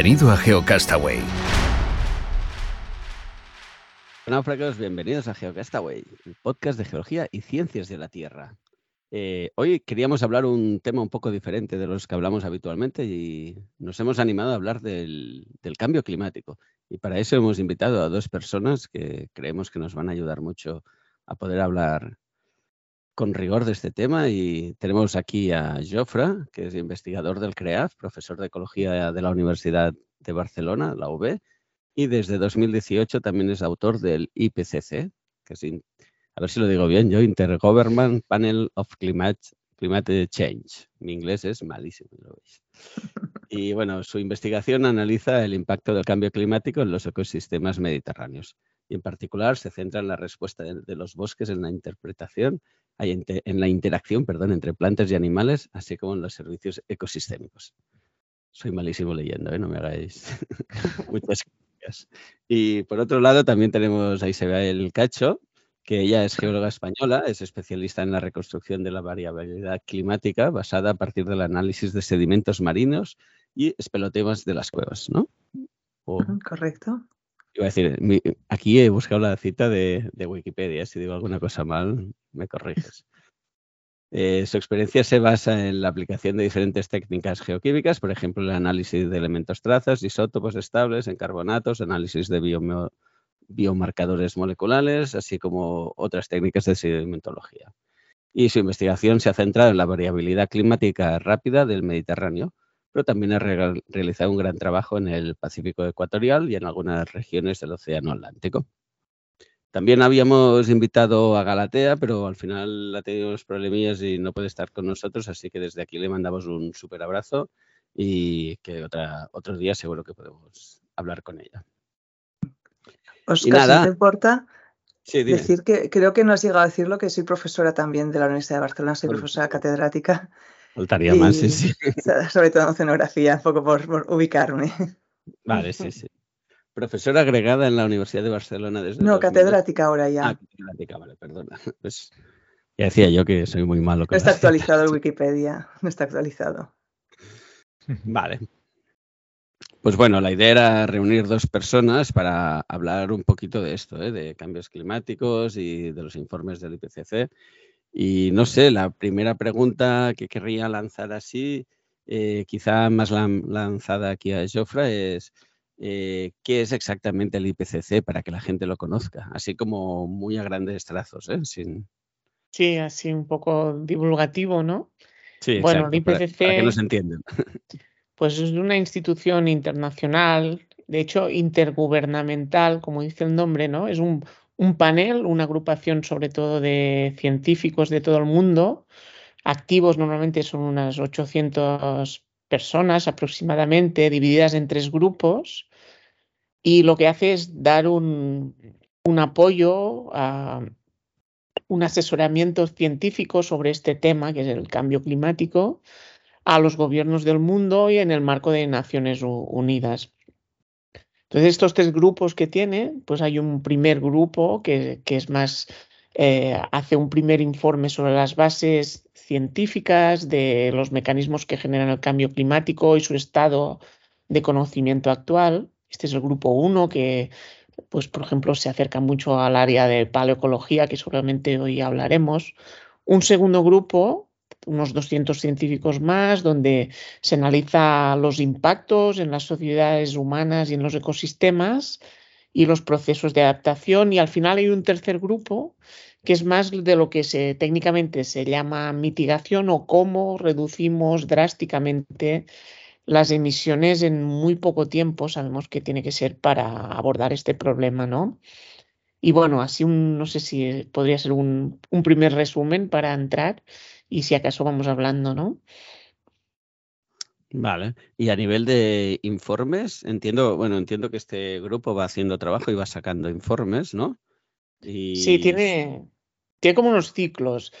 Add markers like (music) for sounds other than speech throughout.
Bienvenido a GeoCastaway. Náufragos, bienvenidos a GeoCastaway, el podcast de geología y ciencias de la Tierra. Eh, hoy queríamos hablar un tema un poco diferente de los que hablamos habitualmente y nos hemos animado a hablar del, del cambio climático. Y para eso hemos invitado a dos personas que creemos que nos van a ayudar mucho a poder hablar con rigor de este tema y tenemos aquí a Jofra, que es investigador del CREAF, profesor de Ecología de la Universidad de Barcelona, la UB, y desde 2018 también es autor del IPCC, que es, a ver si lo digo bien yo, Intergovernment Panel of Climate, Climate Change. Mi inglés es malísimo, lo veis. (laughs) Y bueno, su investigación analiza el impacto del cambio climático en los ecosistemas mediterráneos y en particular se centra en la respuesta de, los bosques en la interpretación, en la interacción perdón, entre plantas y animales, así como en los servicios ecosistémicos. Soy malísimo leyendo, ¿eh? no me hagáis (laughs) muchas gracias. Y por otro lado también tenemos a Isabel Cacho, que ella es geóloga española, es especialista en la reconstrucción de la variabilidad climática basada a partir del análisis de sedimentos marinos y espelotemas de las cuevas, ¿no? Correcto. Aquí he buscado la cita de, Wikipedia. Si digo alguna cosa mal, me corriges. (laughs) Eh, su experiencia se basa en la aplicación de diferentes técnicas geoquímicas, por ejemplo, el análisis de elementos trazas, isótopos estables en carbonatos, análisis de biomarcadores moleculares, así como otras técnicas de sedimentología. Y su investigación se ha centrado en la variabilidad climática rápida del Mediterráneo, pero también ha realizado un gran trabajo en el Pacífico Ecuatorial y en algunas regiones del Océano Atlántico. También habíamos invitado a Galatea, pero al final ha tenido unos problemillas y no puede estar con nosotros, así que desde aquí le mandamos un súper abrazo y que otra, otro día seguro que podemos hablar con ella. Oscar, te importa decir que creo que no has llegado a decirlo, que soy profesora también de la Universidad de Barcelona, soy profesora catedrática Faltaría más, sí, sí. (laughs) Sobre todo en oceanografía, un poco por, ubicarme. Vale, sí, sí. Profesora agregada en la Universidad de Barcelona desde. No, catedrática ahora ya. Ah, catedrática, vale, perdona. Pues, ya decía yo que soy muy malo. no está actualizado el Wikipedia, no está actualizado. (laughs) Vale. Pues bueno, la idea era reunir dos personas para hablar un poquito de esto, ¿eh? de cambios climáticos y de los informes del IPCC. Y no sé, la primera pregunta que querría lanzar así, eh, quizá más lanzada aquí a Jofra, es eh, ¿qué es exactamente el IPCC para que la gente lo conozca? Así como muy a grandes trazos, ¿eh? Sin... Sí, así un poco divulgativo, ¿no? Sí, bueno, el IPCC, para, que nos entiendan. (laughs) Pues es una institución internacional, de hecho intergubernamental, como dice el nombre, ¿no? Es un, un panel, una agrupación sobre todo de científicos de todo el mundo. Activos normalmente son unas 800 personas aproximadamente, divididas en tres grupos. Y lo que hace es dar un, apoyo a un asesoramiento científico sobre este tema, que es el cambio climático, a los gobiernos del mundo y en el marco de Naciones Unidas. Entonces, estos tres grupos que tiene, pues hay un primer grupo que, es más, eh, hace un primer informe sobre las bases científicas de los mecanismos que generan el cambio climático y su estado de conocimiento actual. Este es el grupo uno que, pues, por ejemplo, se acerca mucho al área de paleoecología, que seguramente hoy hablaremos. Un segundo grupo unos 200 científicos más, donde se analiza los impactos en las sociedades humanas y en los ecosistemas y los procesos de adaptación. Y al final hay un tercer grupo que es más de lo que se, técnicamente se llama mitigación o cómo reducimos drásticamente las emisiones en muy poco tiempo. Sabemos que tiene que ser para abordar este problema, ¿no? Y bueno, así un, no sé si podría ser un, un primer resumen para entrar y si acaso vamos hablando, ¿no? Vale. Y a nivel de informes, entiendo, bueno, entiendo que este grupo va haciendo trabajo y va sacando informes, ¿no? Sí, tiene, tiene como unos ciclos.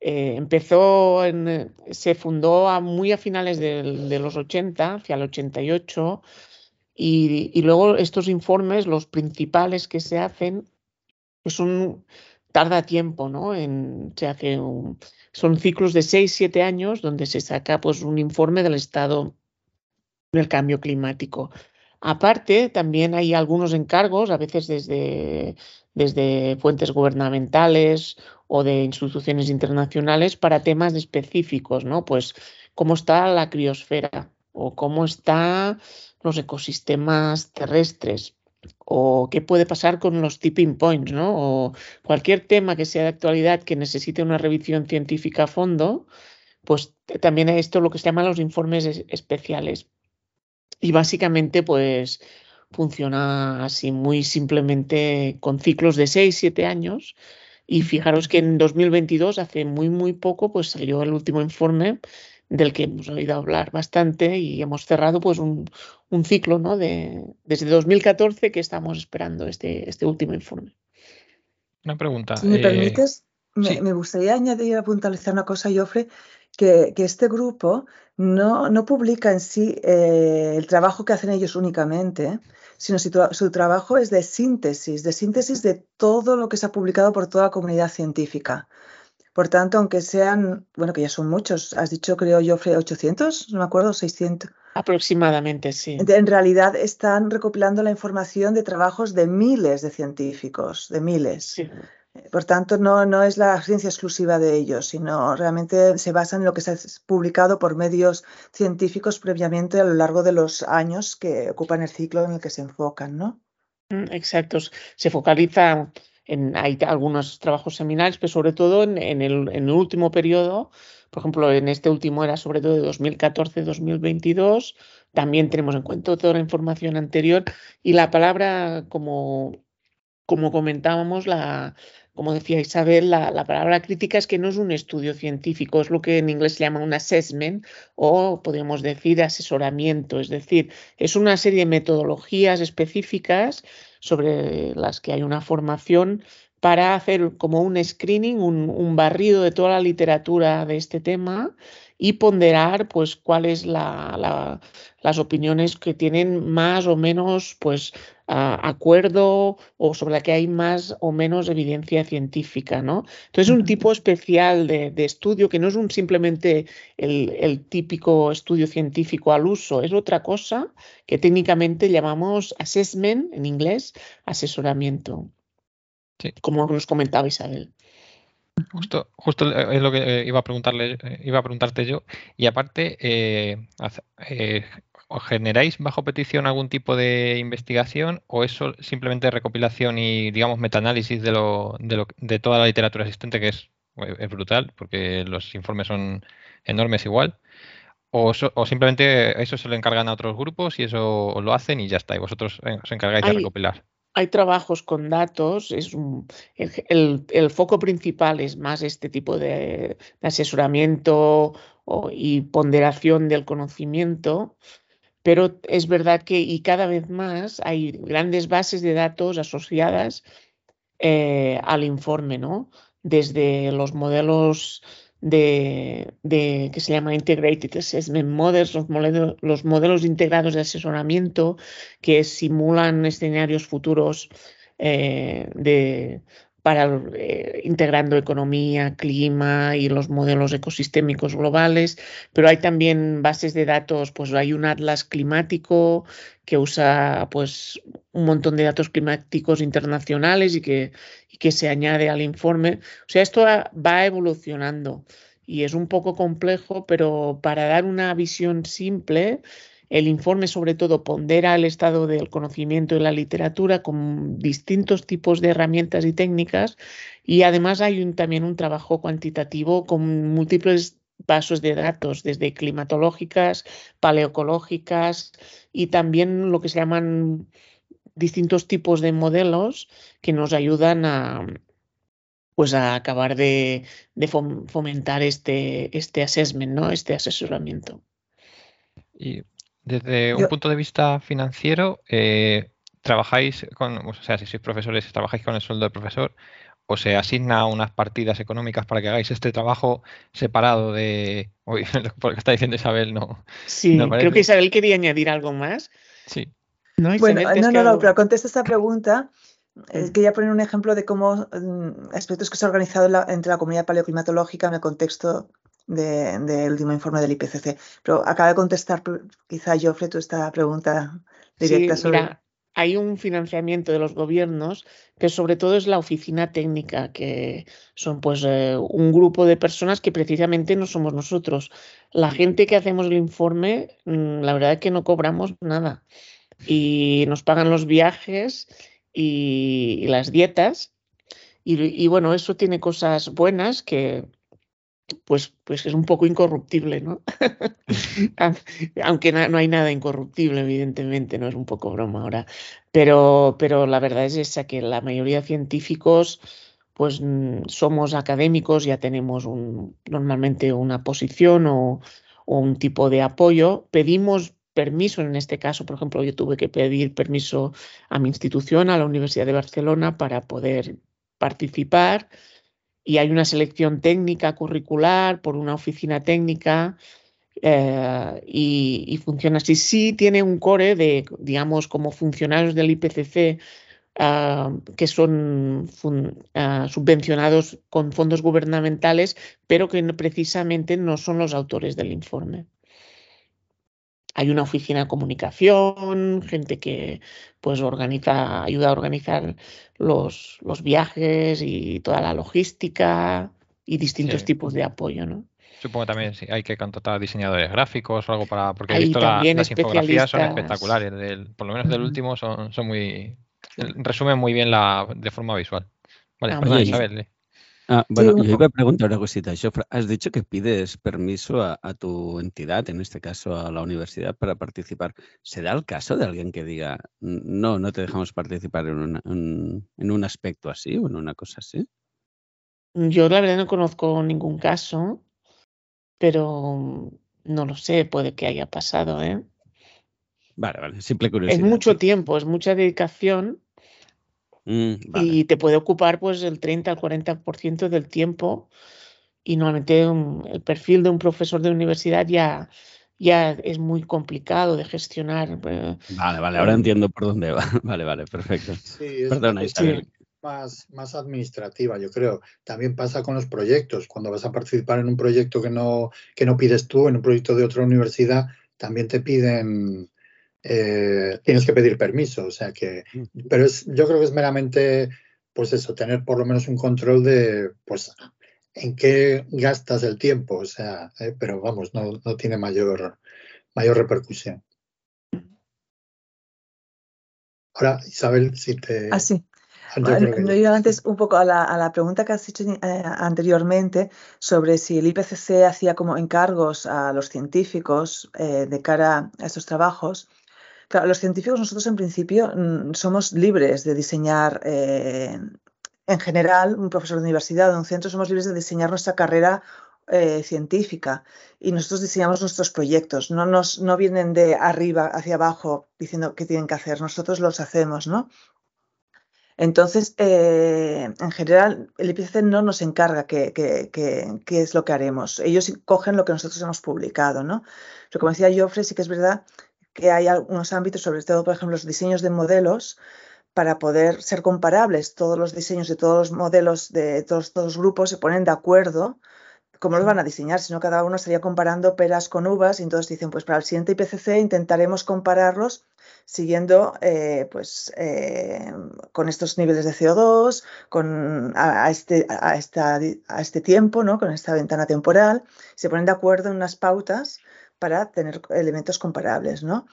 Eh, empezó, en, se fundó a muy a finales de, los 80, hacia el 88, y, y, luego estos informes, los principales que se hacen, pues un, tarda tiempo, ¿no? Se hace un, son ciclos de 6, 7 años donde se saca pues, un informe del estado del cambio climático. Aparte, también hay algunos encargos, a veces desde, desde fuentes gubernamentales o de instituciones internacionales para temas específicos, ¿no? Pues cómo está la criosfera o cómo están los ecosistemas terrestres o qué puede pasar con los tipping points, ¿no? O cualquier tema que sea de actualidad que necesite una revisión científica a fondo, pues también esto es lo que se llama los informes especiales. Y básicamente, pues funciona así muy simplemente con ciclos de 6, 7 años. Y fijaros que en 2022, hace muy, muy poco, pues salió el último informe del que hemos oído hablar bastante y hemos cerrado pues un, un ciclo ¿no? de, desde 2014 que estamos esperando este, este último informe. Una pregunta. Si me eh, permites, me, gustaría añadir, a puntualizar una cosa, Joffre, que, que este grupo no, no, publica en sí eh, el trabajo que hacen ellos únicamente, sino su, su trabajo es de síntesis, de síntesis de todo lo que se ha publicado por toda la comunidad científica. Por tanto, aunque sean, bueno, que ya son muchos, has dicho, creo yo, 800, no me acuerdo, 600. Aproximadamente, sí. En realidad están recopilando la información de trabajos de miles de científicos, de miles. Por tanto, no, no es la ciencia exclusiva de ellos, sino realmente se basa en lo que se ha publicado por medios científicos previamente a lo largo de los años que ocupan el ciclo en el que se enfocan, ¿no? Mm, exacto. Se focaliza hay algunos trabajos seminales, pero sobre todo en, el, último periodo, por ejemplo, en este último era sobre todo de 2014-2022, también tenemos en cuenta toda la información anterior y la palabra, como, como comentábamos, la, como decía Isabel, la, la, palabra crítica es que no es un estudio científico, es lo que en inglés se llama un assessment o podríamos decir asesoramiento, es decir, es una serie de metodologías específicas sobre las que hay una formación para hacer como un screening, un, barrido de toda la literatura de este tema y ponderar pues cuáles la, las opiniones que tienen más o menos pues acuerdo o sobre la que hay más o menos evidencia científica, ¿no? Entonces es un tipo especial de, estudio que no es un, simplemente el, típico estudio científico al uso, es otra cosa que técnicamente llamamos assessment en inglés, asesoramiento, como nos comentaba Isabel. Justo, justo es lo que eh, iba a preguntarle, eh, iba a preguntarte yo. Y aparte, eh, ¿os generáis bajo petición algún tipo de investigación o es simplemente recopilación y, digamos, metaanálisis de, lo, de, lo, de toda la literatura existente, que es, es brutal, porque los informes son enormes igual? O, o, simplemente eso se lo encargan a otros grupos y eso lo hacen y ya está, y vosotros os encargáis de recopilar? Hay trabajos con datos, es el, foco principal es más este tipo de, asesoramiento y ponderación del conocimiento, pero es verdad que y cada vez más hay grandes bases de datos asociadas eh, al informe, ¿no? Desde los modelos de, que se llama Integrated Assessment Models, los modelos, los modelos integrados de asesoramiento que simulan escenarios futuros eh, de, para eh, integrando economía, clima y los modelos ecosistémicos globales, pero hay también bases de datos, pues hay un atlas climático que usa pues un montón de datos climáticos internacionales y que que se añade al informe. O sea, esto va evolucionando y es un poco complejo, pero para dar una visión simple, el informe sobre todo pondera el estado del conocimiento y la literatura con distintos tipos de herramientas y técnicas y además hay también un trabajo cuantitativo con múltiples bases de datos, desde climatológicas, paleocológicas y también lo que se llaman distintos tipos de modelos que nos ayudan a, pues a acabar de, fomentar este, este assessment, ¿no? este asesoramiento. Desde un punto de vista financiero, eh, ¿trabajáis con, o sea, si sois profesores, trabajáis con el sueldo del profesor o se asigna unas partidas económicas para que hagáis este trabajo separado de, uy, (laughs) lo que está diciendo Isabel, no. Sí, creo que Isabel quería añadir algo más. Sí. No, bueno, no, no, no, pero contesta esta pregunta. Eh, quería poner un ejemplo de cómo mm, aspectos que se ha organizado entre la comunidad paleoclimatológica en el contexto del último informe del IPCC. Pero acaba de contestar quizá Joffre tú esta pregunta directa sí, Mira, hay un financiamiento de los gobiernos, que sobre todo es la oficina técnica, que son pues eh, un grupo de personas que precisamente no somos nosotros. La gente que hacemos el informe, mm, la verdad es que no cobramos nada. Y nos pagan los viajes y, las dietas. y, bueno, eso tiene cosas buenas que pues, pues es un poco incorruptible, ¿no? (laughs) Aunque no hay nada incorruptible, evidentemente, no es un poco broma ahora. Pero, pero la verdad es esa, que la mayoría de científicos, pues mm, somos académicos, ya tenemos un, normalmente una posición o, o un tipo de apoyo. Pedimos permiso, en este caso, por ejemplo, yo tuve que pedir permiso a mi institución, a la Universidad de Barcelona, para poder participar y hay una selección técnica curricular por una oficina técnica eh, y, funciona así. Sí tiene un core de, digamos, como funcionarios del IPCC ah, que son ah, subvencionados con fondos gubernamentales, pero que precisamente no son los autores del informe hay una oficina de comunicación, gente que pues organiza, ayuda a organizar los, los viajes y toda la logística y distintos tipos de apoyo, ¿no? Supongo también hay que contratar diseñadores gráficos o algo para. Porque he visto las infografías son espectaculares. por lo menos del último son, son muy. resumen muy bien la de forma visual. Vale, ah, perdón, Isabel. Ah, bueno, yo iba a preguntar una cosita. Has dicho que pides permiso a, tu entidad, en este caso a la universidad, para participar. ¿Se da el caso de alguien que diga, no, no te dejamos participar en, en, un aspecto así o en una cosa así? Yo la verdad no conozco ningún caso, pero no lo sé, puede que haya pasado, ¿eh? Vale, vale, simple curiosidad. Es mucho tiempo, es mucha dedicación Mm, y te puede ocupar pues el 30 al 40% del tiempo y normalmente el perfil de un profesor de universidad ya, ya es muy complicado de gestionar. Eh, vale, vale, ahora entiendo por dónde va. (laughs) Vale, vale, perfecto. Sí, Perdona, Isabel. Más, más administrativa, yo creo. También pasa con los proyectos. Cuando vas a participar en un proyecto que no, que no pides tú, en un proyecto de otra universidad, también te piden eh, tienes que pedir permiso. O sea que, pero es, yo creo que es meramente, pues eso, tener por lo menos un control de, pues, en qué gastas el tiempo. O sea, eh, pero vamos, no, no tiene mayor, mayor repercusión. Ahora, Isabel, si te... Ah, sí. Yo, antes un poco a la, a la, pregunta que has hecho eh, anteriormente sobre si el IPCC hacía como encargos a los científicos de cara a estos trabajos los científicos nosotros en principio mm, somos libres de diseñar, eh, en general, un profesor de universidad o un centro, somos libres de diseñar nuestra carrera eh, científica y nosotros diseñamos nuestros proyectos, no, nos, no vienen de arriba hacia abajo diciendo qué tienen que hacer, nosotros los hacemos, ¿no? Entonces, eh, en general, el IPCC no nos encarga qué, es lo que haremos. Ellos cogen lo que nosotros hemos publicado, ¿no? Pero como decía Joffre, sí que es verdad que hay algunos ámbitos, sobre todo, por ejemplo, los diseños de modelos, para poder ser comparables. Todos los diseños de todos los modelos de todos, los grupos se ponen de acuerdo cómo los van a diseñar, sino cada uno estaría comparando peras con uvas y entonces dicen, pues para el siguiente IPCC intentaremos compararlos siguiendo eh, pues, eh, con estos niveles de CO2, con, a, este, a, esta, a este tiempo, ¿no? con esta ventana temporal, se ponen de acuerdo en unas pautas para tener elementos comparables, ¿no?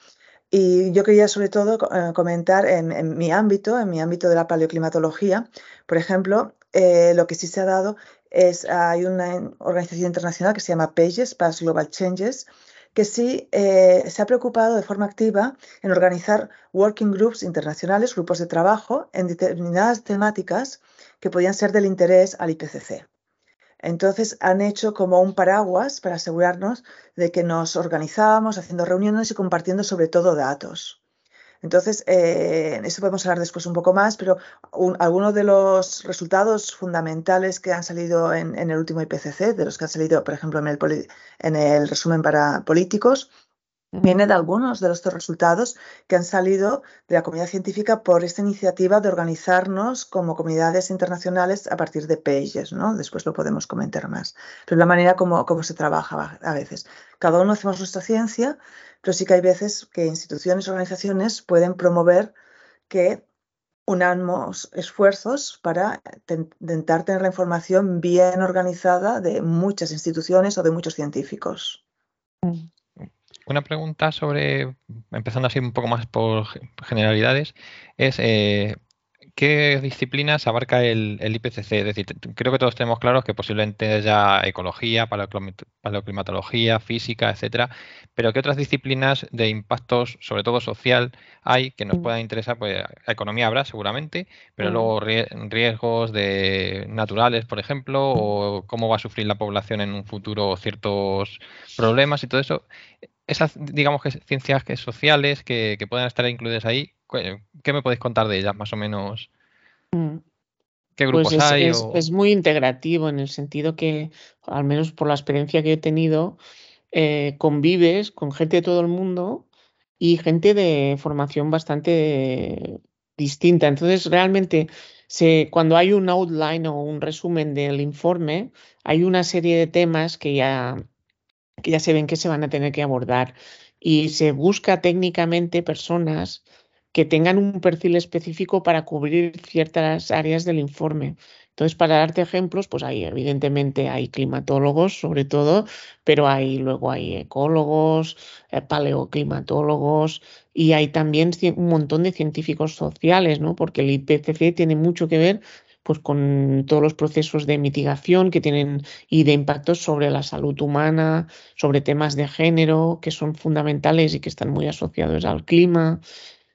Y yo quería sobre todo eh, comentar en, mi ámbito, en mi ámbito de la paleoclimatología, por ejemplo, eh, lo que sí se ha dado es, hay una organización internacional que se llama PAGES, Past Global Changes, que sí eh, se ha preocupado de forma activa en organizar working groups internacionales, grupos de trabajo, en determinadas temáticas que podían ser del interés al IPCC. Entonces han hecho como un paraguas para asegurarnos de que nos organizábamos haciendo reuniones y compartiendo sobre todo datos. Entonces, eh, eso podemos hablar después un poco más, pero algunos de los resultados fundamentales que han salido en, el último IPCC, de los que han salido, por ejemplo, en el, en el resumen para políticos, viene de algunos de estos resultados que han salido de la comunidad científica por esta iniciativa de organizarnos como comunidades internacionales a partir de pages, ¿no? Después lo podemos comentar más. Pero la manera como, como se trabaja a veces. Cada uno hacemos nuestra ciencia, pero sí que hay veces que instituciones, organizaciones pueden promover que unamos esfuerzos para intentar tener la información bien organizada de muchas instituciones o de muchos científicos. Mm. Una pregunta sobre, empezando así un poco más por generalidades, es eh, ¿qué disciplinas abarca el, IPCC? Es decir, creo que todos tenemos claros que posiblemente haya ecología, paleoclimatología, física, etcétera, pero ¿qué otras disciplinas de impactos, sobre todo social, hay que nos puedan interesar? Pues economía habrá seguramente, pero mm. luego riesgos de naturales, por ejemplo, o cómo va a sufrir la población en un futuro ciertos problemas y todo eso esas, digamos que ciencias que sociales que, que puedan estar incluidas ahí, ¿qué me podéis contar de ellas más o menos? Mm. ¿Qué pues grupos hay? Es, muy integrativo en el sentido que, al menos por la experiencia que he tenido, eh, convives con gente de todo el mundo y gente de formación bastante distinta. Entonces, realmente, se, cuando hay un outline o un resumen del informe, hay una serie de temas que ya que ya se ven que se van a tener que abordar. Y se busca técnicamente personas que tengan un perfil específico para cubrir ciertas áreas del informe. Entonces, para darte ejemplos, pues hay, evidentemente, hay climatólogos, sobre todo, pero hay luego hay ecólogos, eh, paleoclimatólogos y hay también un montón de científicos sociales, ¿no? Porque el IPCC tiene mucho que ver pues con todos los procesos de mitigación que tienen y de impactos sobre la salud humana, sobre temas de género que son fundamentales y que están muy asociados al clima.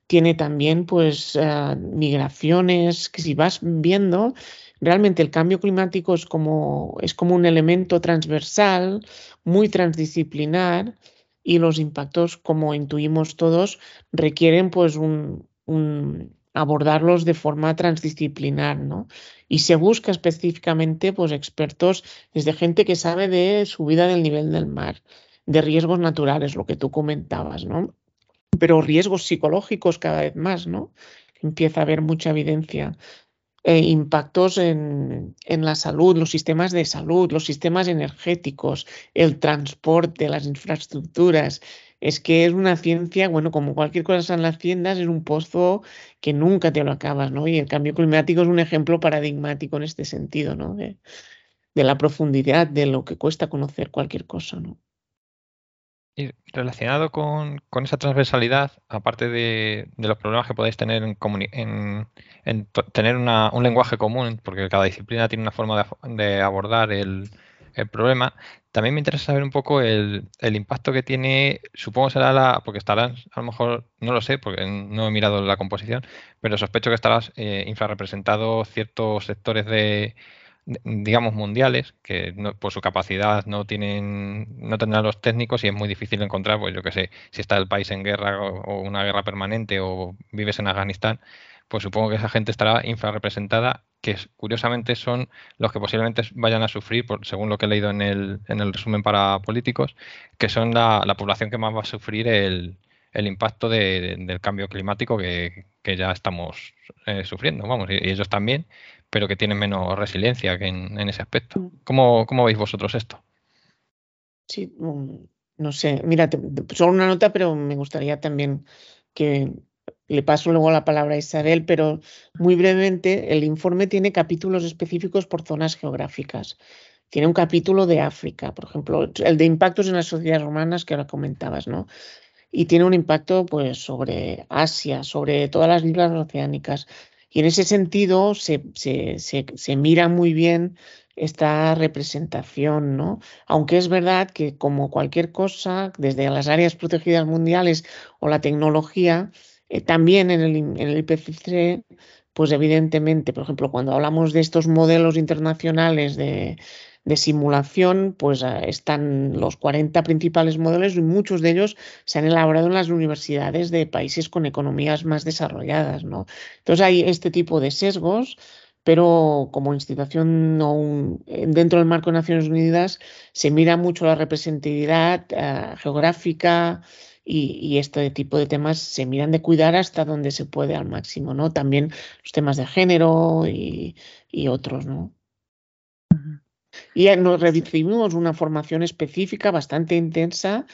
Tiene también pues eh, migraciones que si vas viendo realmente el cambio climático es como, es como un elemento transversal, muy transdisciplinar y los impactos, como intuimos todos, requieren pues un, un abordarlos de forma transdisciplinar, ¿no? Y se busca específicamente pues expertos desde gente que sabe de subida del nivel del mar, de riesgos naturales, lo que tú comentabas, ¿no? Pero riesgos psicológicos cada vez más, ¿no? Empieza a haber mucha evidencia. Eh, impactos en, en, la salud, los sistemas de salud, los sistemas energéticos, el transporte, las infraestructuras, es que es una ciencia, bueno, como cualquier cosa en las tiendas, es un pozo que nunca te lo acabas, ¿no? Y el cambio climático es un ejemplo paradigmático en este sentido, ¿no? De, la profundidad de lo que cuesta conocer cualquier cosa, ¿no? Y relacionado con, esa transversalidad, aparte de, los problemas que podéis tener en, tener un lenguaje común, porque cada disciplina tiene una forma de abordar el, el problema. También me interesa saber un poco el, impacto que tiene, supongo será la, porque estarán, a lo mejor, no lo sé, porque no he mirado la composición, pero sospecho que estarás eh, infrarrepresentado ciertos sectores de, digamos, mundiales, que por su capacidad no tienen, no tendrán los técnicos y es muy difícil encontrar, pues yo que sé, si está el país en guerra o una guerra permanente o vives en Afganistán, pues supongo que esa gente estará infrarrepresentada, que curiosamente son los que posiblemente vayan a sufrir, por, según lo que he leído en el, en el resumen para políticos, que son la, población que más va a sufrir el, impacto del cambio climático que, ya estamos eh, sufriendo, vamos, y, ellos también, pero que tienen menos resiliencia que en, ese aspecto. Mm. ¿Cómo, ¿Cómo, veis vosotros esto? Sí, mm, no sé, mira, solo una nota, pero me gustaría también que le paso luego la palabra a Isabel, pero muy brevemente, el informe tiene capítulos específicos por zonas geográficas. Tiene un capítulo de África, por ejemplo, el de impactos en las sociedades humanas que ahora comentabas, ¿no? Y tiene un impacto pues sobre Asia, sobre todas las islas oceánicas. Y en ese sentido se, se, mira muy bien esta representación, ¿no? Aunque es verdad que como cualquier cosa, desde las áreas protegidas mundiales o la tecnología, eh, también en el, en el IPCC, pues evidentemente, por ejemplo, cuando hablamos de estos modelos internacionales de, de simulación, pues ah, están los 40 principales modelos y muchos de ellos se han elaborado en las universidades de países con economías más desarrolladas. ¿no? Entonces hay este tipo de sesgos, pero como institución no, dentro del marco de Naciones Unidas se mira mucho la representatividad ah, geográfica, y, este tipo de temas se miran de cuidar hasta donde se puede al máximo, ¿no? También los temas de género y, y otros, ¿no? Y nos recibimos una formación específica bastante intensa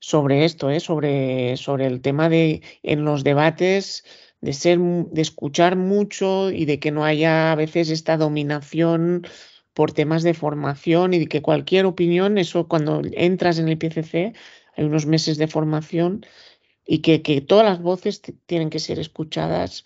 sobre esto, ¿eh? sobre, sobre el tema de en los debates de ser de escuchar mucho y de que no haya a veces esta dominación por temas de formación y de que cualquier opinión, eso cuando entras en el PCC hay unos meses de formación y que, que todas las voces tienen que ser escuchadas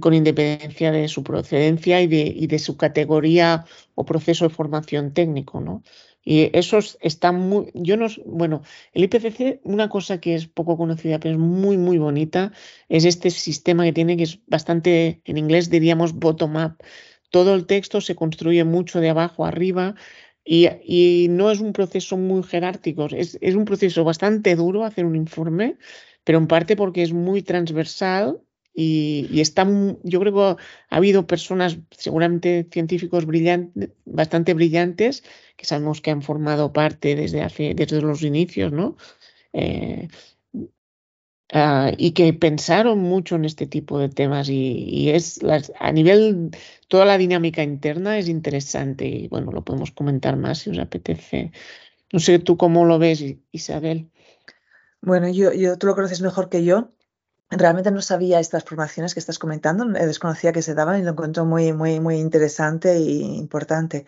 con independencia de su procedencia y de, y de, su categoría o proceso de formación técnico, ¿no? Y eso está muy, yo no, bueno, el IPCC, una cosa que es poco conocida, pero es muy, muy bonita, es este sistema que tiene, que es bastante, en inglés diríamos bottom-up. Todo el texto se construye mucho de abajo arriba y, y no es un proceso muy jerárquico, es, es un proceso bastante duro hacer un informe, pero en parte porque es muy transversal y, está, yo creo que ha habido personas, seguramente científicos brillantes, bastante brillantes, que sabemos que han formado parte desde hace, desde los inicios, ¿no? Eh, ah, y que pensaron mucho en este tipo de temas y, es a nivel toda la dinámica interna es interesante y bueno lo podemos comentar más si os apetece. No sé tú cómo lo ves Isabel. Bueno yo, yo tú lo conoces mejor que yo. Realmente no sabía estas formaciones que estás comentando, desconocía que se daban y lo encuentro muy, muy, muy interesante e importante.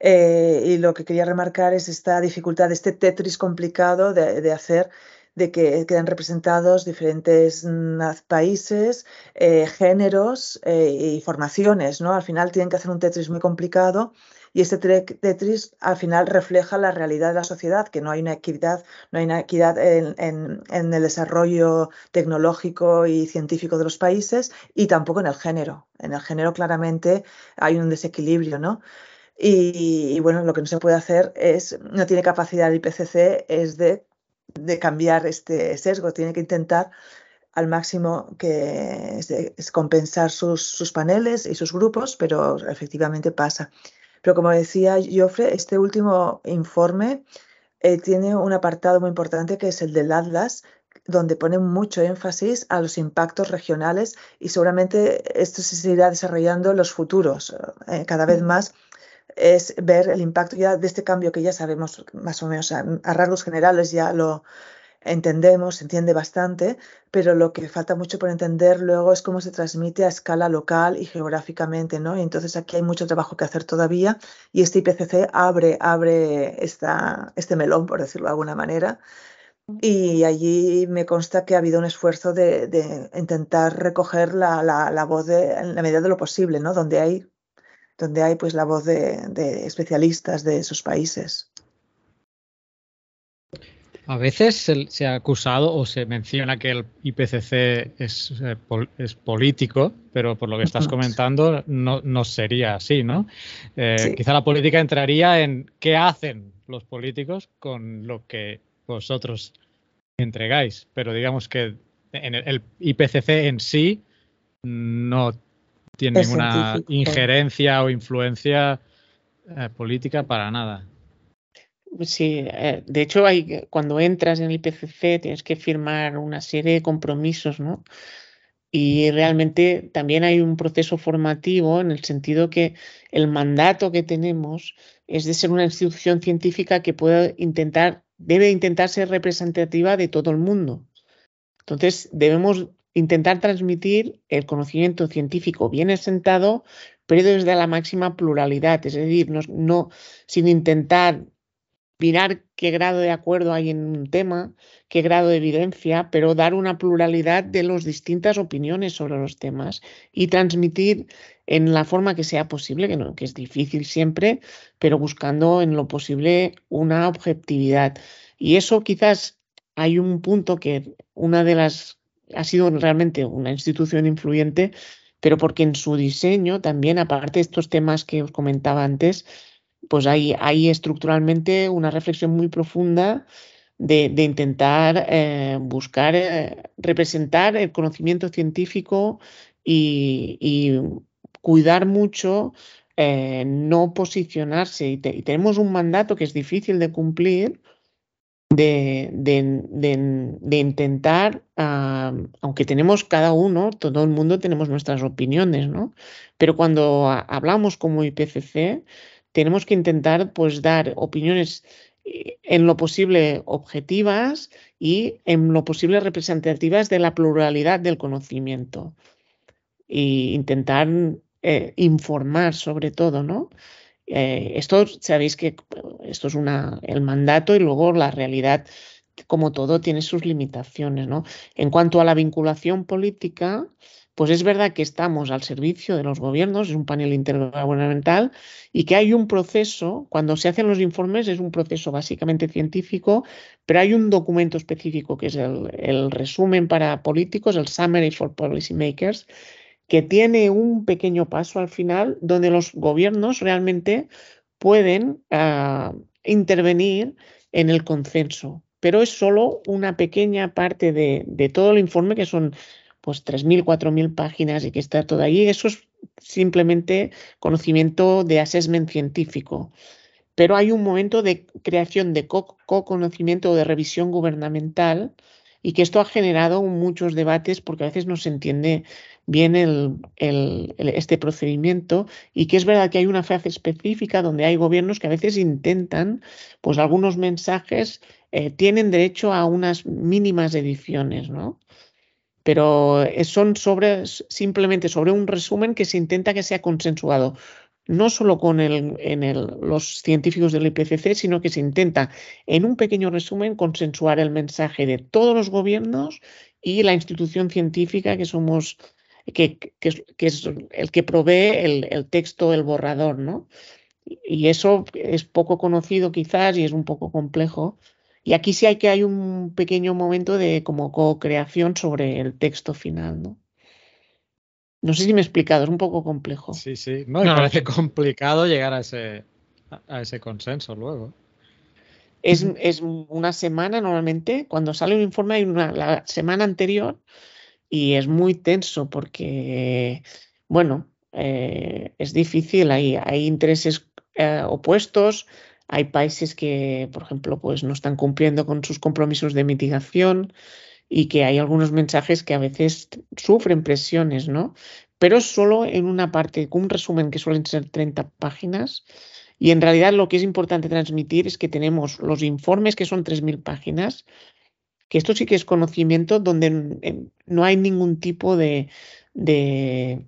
Eh, y lo que quería remarcar es esta dificultad, este Tetris complicado de, hacer, de que quedan representados diferentes mm, países, eh, géneros y formaciones, ¿no? Al final tienen que hacer un Tetris muy complicado y este Tetris al final refleja la realidad de la sociedad, que no hay una equidad, no hay una equidad en, el desarrollo tecnológico y científico de los países y tampoco en el género. En el género claramente hay un desequilibrio, ¿no? Y, bueno, lo que no se puede hacer es, no tiene capacidad el IPCC, es de, cambiar este sesgo, tiene que intentar al máximo que es, compensar sus, sus, paneles y sus grupos, pero efectivamente pasa. Pero como decía Joffre, este último informe eh, tiene un apartado muy importante que es el del Atlas, donde pone mucho énfasis a los impactos regionales y seguramente esto se seguirá desarrollando en los futuros. Eh, cada vez más es ver el impacto ya de este cambio que ya sabemos más o menos a rasgos generales, ya lo, entendemos, se entiende bastante, pero lo que falta mucho por entender luego es cómo se transmite a escala local y geográficamente, ¿no? Y entonces aquí hay mucho trabajo que hacer todavía y este IPCC abre, abre esta, este melón, por decirlo de alguna manera. Y allí me consta que ha habido un esfuerzo de, intentar recoger la, la, voz de, en la medida de lo posible, ¿no? Donde hay, donde hay pues la voz de, de especialistas de esos países. A veces se, ha acusado o se menciona que el IPCC es, eh, es político, pero por lo que estás (laughs) comentando no, no sería así, ¿no? Eh, quizá la política entraría en qué hacen los políticos con lo que vosotros entregáis, pero digamos que en el, IPCC en sí no tiene ninguna injerencia o influencia eh, política para nada. Sí, eh, de hecho, hay, cuando entras en el IPCC tienes que firmar una serie de compromisos, ¿no? Y realmente también hay un proceso formativo en el sentido que el mandato que tenemos es de ser una institución científica que pueda intentar, debe intentar ser representativa de todo el mundo. Entonces, debemos intentar transmitir el conocimiento científico bien asentado, pero desde la máxima pluralidad, es decir, no sin intentar mirar qué grado de acuerdo hay en un tema, qué grado de evidencia, pero dar una pluralidad de las distintas opiniones sobre los temas y transmitir en la forma que sea posible, que, no, que es difícil siempre, pero buscando en lo posible una objetividad. Y eso quizás hay un punto que una de las ha sido realmente una institución influyente, pero porque en su diseño también, aparte de estos temas que os comentaba antes, pues hay, hay estructuralmente una reflexión muy profunda de, intentar eh, buscar eh, representar el conocimiento científico y, cuidar mucho eh, no posicionarse. Y, tenemos un mandato que es difícil de cumplir, de, de, intentar, aunque tenemos cada uno, todo el mundo tenemos nuestras opiniones, ¿no? Pero cuando hablamos como IPCC, tenemos que intentar pues dar opiniones eh, en lo posible objetivas y en lo posible representativas de la pluralidad del conocimiento e intentar eh, informar sobre todo, ¿no? Eh, esto sabéis que esto es el mandato y luego la realidad, como todo, tiene sus limitaciones. ¿no? En cuanto a la vinculación política, pues es verdad que estamos al servicio de los gobiernos, es un panel intergubernamental y que hay un proceso, cuando se hacen los informes es un proceso básicamente científico, pero hay un documento específico que es el, el resumen para políticos, el Summary for Policymakers, que tiene un pequeño paso al final donde los gobiernos realmente pueden ah, intervenir en el consenso, pero es solo una pequeña parte de, todo el informe que son pues 3.000, 4.000 páginas y que está todo ahí. Eso es simplemente conocimiento de assessment científico. Pero hay un momento de creación de co-conocimiento o de revisión gubernamental y que esto ha generado muchos debates porque a veces no se entiende bien el, este procedimiento y que es verdad que hay una fase específica donde hay gobiernos que a veces intentan, pues algunos mensajes eh, tienen derecho a unas mínimas ediciones, ¿no? Pero son sobre, simplemente sobre un resumen que se intenta que sea consensuado no solo con el, en el, los científicos del IPCC, sino que se intenta, en un pequeño resumen, consensuar el mensaje de todos los gobiernos y la institución científica que somos, que, que, es el que provee el, el, texto, el borrador, ¿no? Y eso es poco conocido quizás y es un poco complejo. Y aquí sí hay que hay un pequeño momento de como co-creación sobre el texto final, ¿no? No sé si me he explicado, es un poco complejo. Sí, sí. No, me parece complicado llegar a ese, a ese consenso luego. Es, es, una semana normalmente, cuando sale un informe hay una la semana anterior y es muy tenso porque, bueno, eh, es difícil, hay, hay intereses eh, opuestos, hay países que, por ejemplo, pues no están cumpliendo con sus compromisos de mitigación, y que hay algunos mensajes que a veces sufren presiones, ¿no? Pero solo en una parte, un resumen que suelen ser 30 páginas. Y en realidad lo que es importante transmitir es que tenemos los informes que son 3.000 páginas, que esto sí que es conocimiento donde no hay ningún tipo de, de,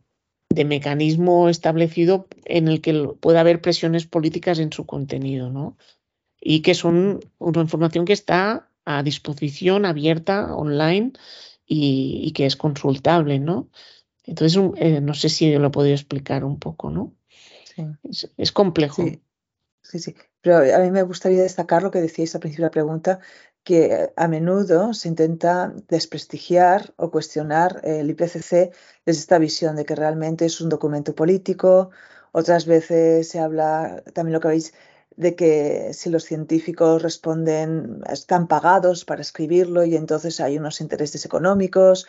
de mecanismo establecido en el que pueda haber presiones políticas en su contenido, ¿no? Y que son una información que está a disposición abierta online y, que es consultable, ¿no? Entonces, eh, no sé si lo he podido explicar un poco, ¿no? Sí. Es, complejo. Sí. sí, Pero a mí me gustaría destacar lo que decíais al principio de la pregunta, que a menudo se intenta desprestigiar o cuestionar el IPCC desde esta visión de que realmente es un documento político. Otras veces se habla, también lo que habéis de que si los científicos responden, están pagados para escribirlo y entonces hay unos intereses económicos.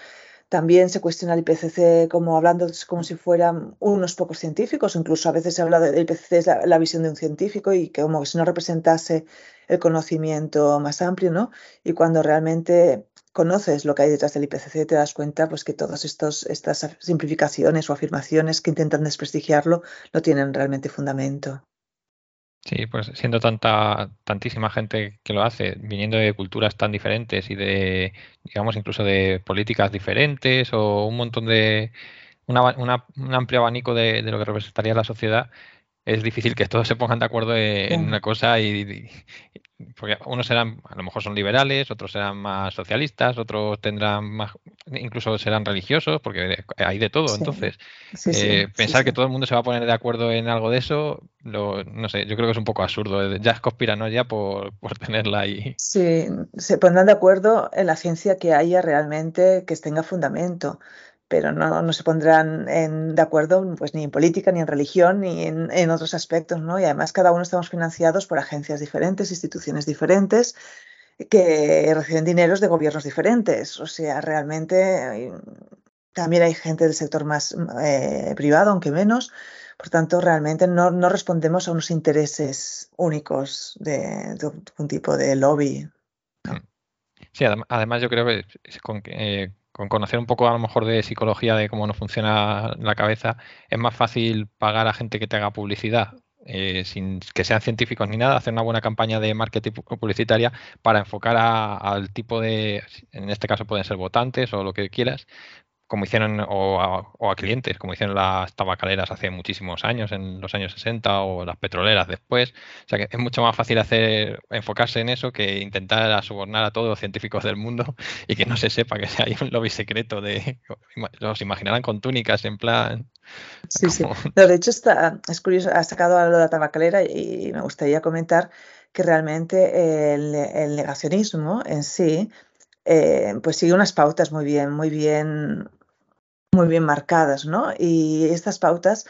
También se cuestiona el IPCC como hablando como si fueran unos pocos científicos, incluso a veces se habla del IPCC es la, visión de un científico y que como si no representase el conocimiento más amplio, ¿no? Y cuando realmente conoces lo que hay detrás del IPCC te das cuenta pues que todas estos, estas simplificaciones o afirmaciones que intentan desprestigiarlo no tienen realmente fundamento. Sí, pues siendo tanta, tantísima gente que lo hace, viniendo de culturas tan diferentes y de, digamos, incluso de políticas diferentes o un montón de, un amplio abanico de, lo que representaría la sociedad, es difícil que todos se pongan de acuerdo en una cosa y, porque unos serán, a lo mejor son liberales, otros serán más socialistas, otros tendrán más, incluso serán religiosos, porque hay de todo. Entonces, eh, pensar que todo el mundo se va a poner de acuerdo en algo de eso, lo, no sé, yo creo que es un poco absurdo. Ya es conspiranoia por, por tenerla ahí. Sí, se pondrán de acuerdo en la ciencia que haya realmente que tenga fundamento pero no, no se pondrán de acuerdo pues, ni en política, ni en religión, ni en, otros aspectos. ¿no? Y además cada uno estamos financiados por agencias diferentes, instituciones diferentes, que reciben dineros de gobiernos diferentes. O sea, realmente también hay gente del sector más eh, privado, aunque menos. Por tanto, realmente no, no, respondemos a unos intereses únicos de, de un tipo de lobby. Mm. Sí, además yo creo que con, eh, con conocer un poco a lo mejor de psicología, de cómo nos funciona la cabeza, es más fácil pagar a gente que te haga publicidad eh, sin que sean científicos ni nada, hacer una buena campaña de marketing publicitaria para enfocar al tipo de, en este caso pueden ser votantes o lo que quieras, como hicieron, o a, clientes, como hicieron las tabacaleras hace muchísimos años, en los años 60, o las petroleras después. O sea que es mucho más fácil hacer, enfocarse en eso que intentar sobornar a todos los científicos del mundo y que no se sepa que hay un lobby secreto de. Los imaginarán con túnicas en plan. Sí, sí. de hecho, está, es curioso, ha sacado algo de la tabacalera y me gustaría comentar que realmente el, el negacionismo en sí. Eh, pues sigue unas pautas muy bien, muy bien muy bien marcadas, ¿no? Y estas pautas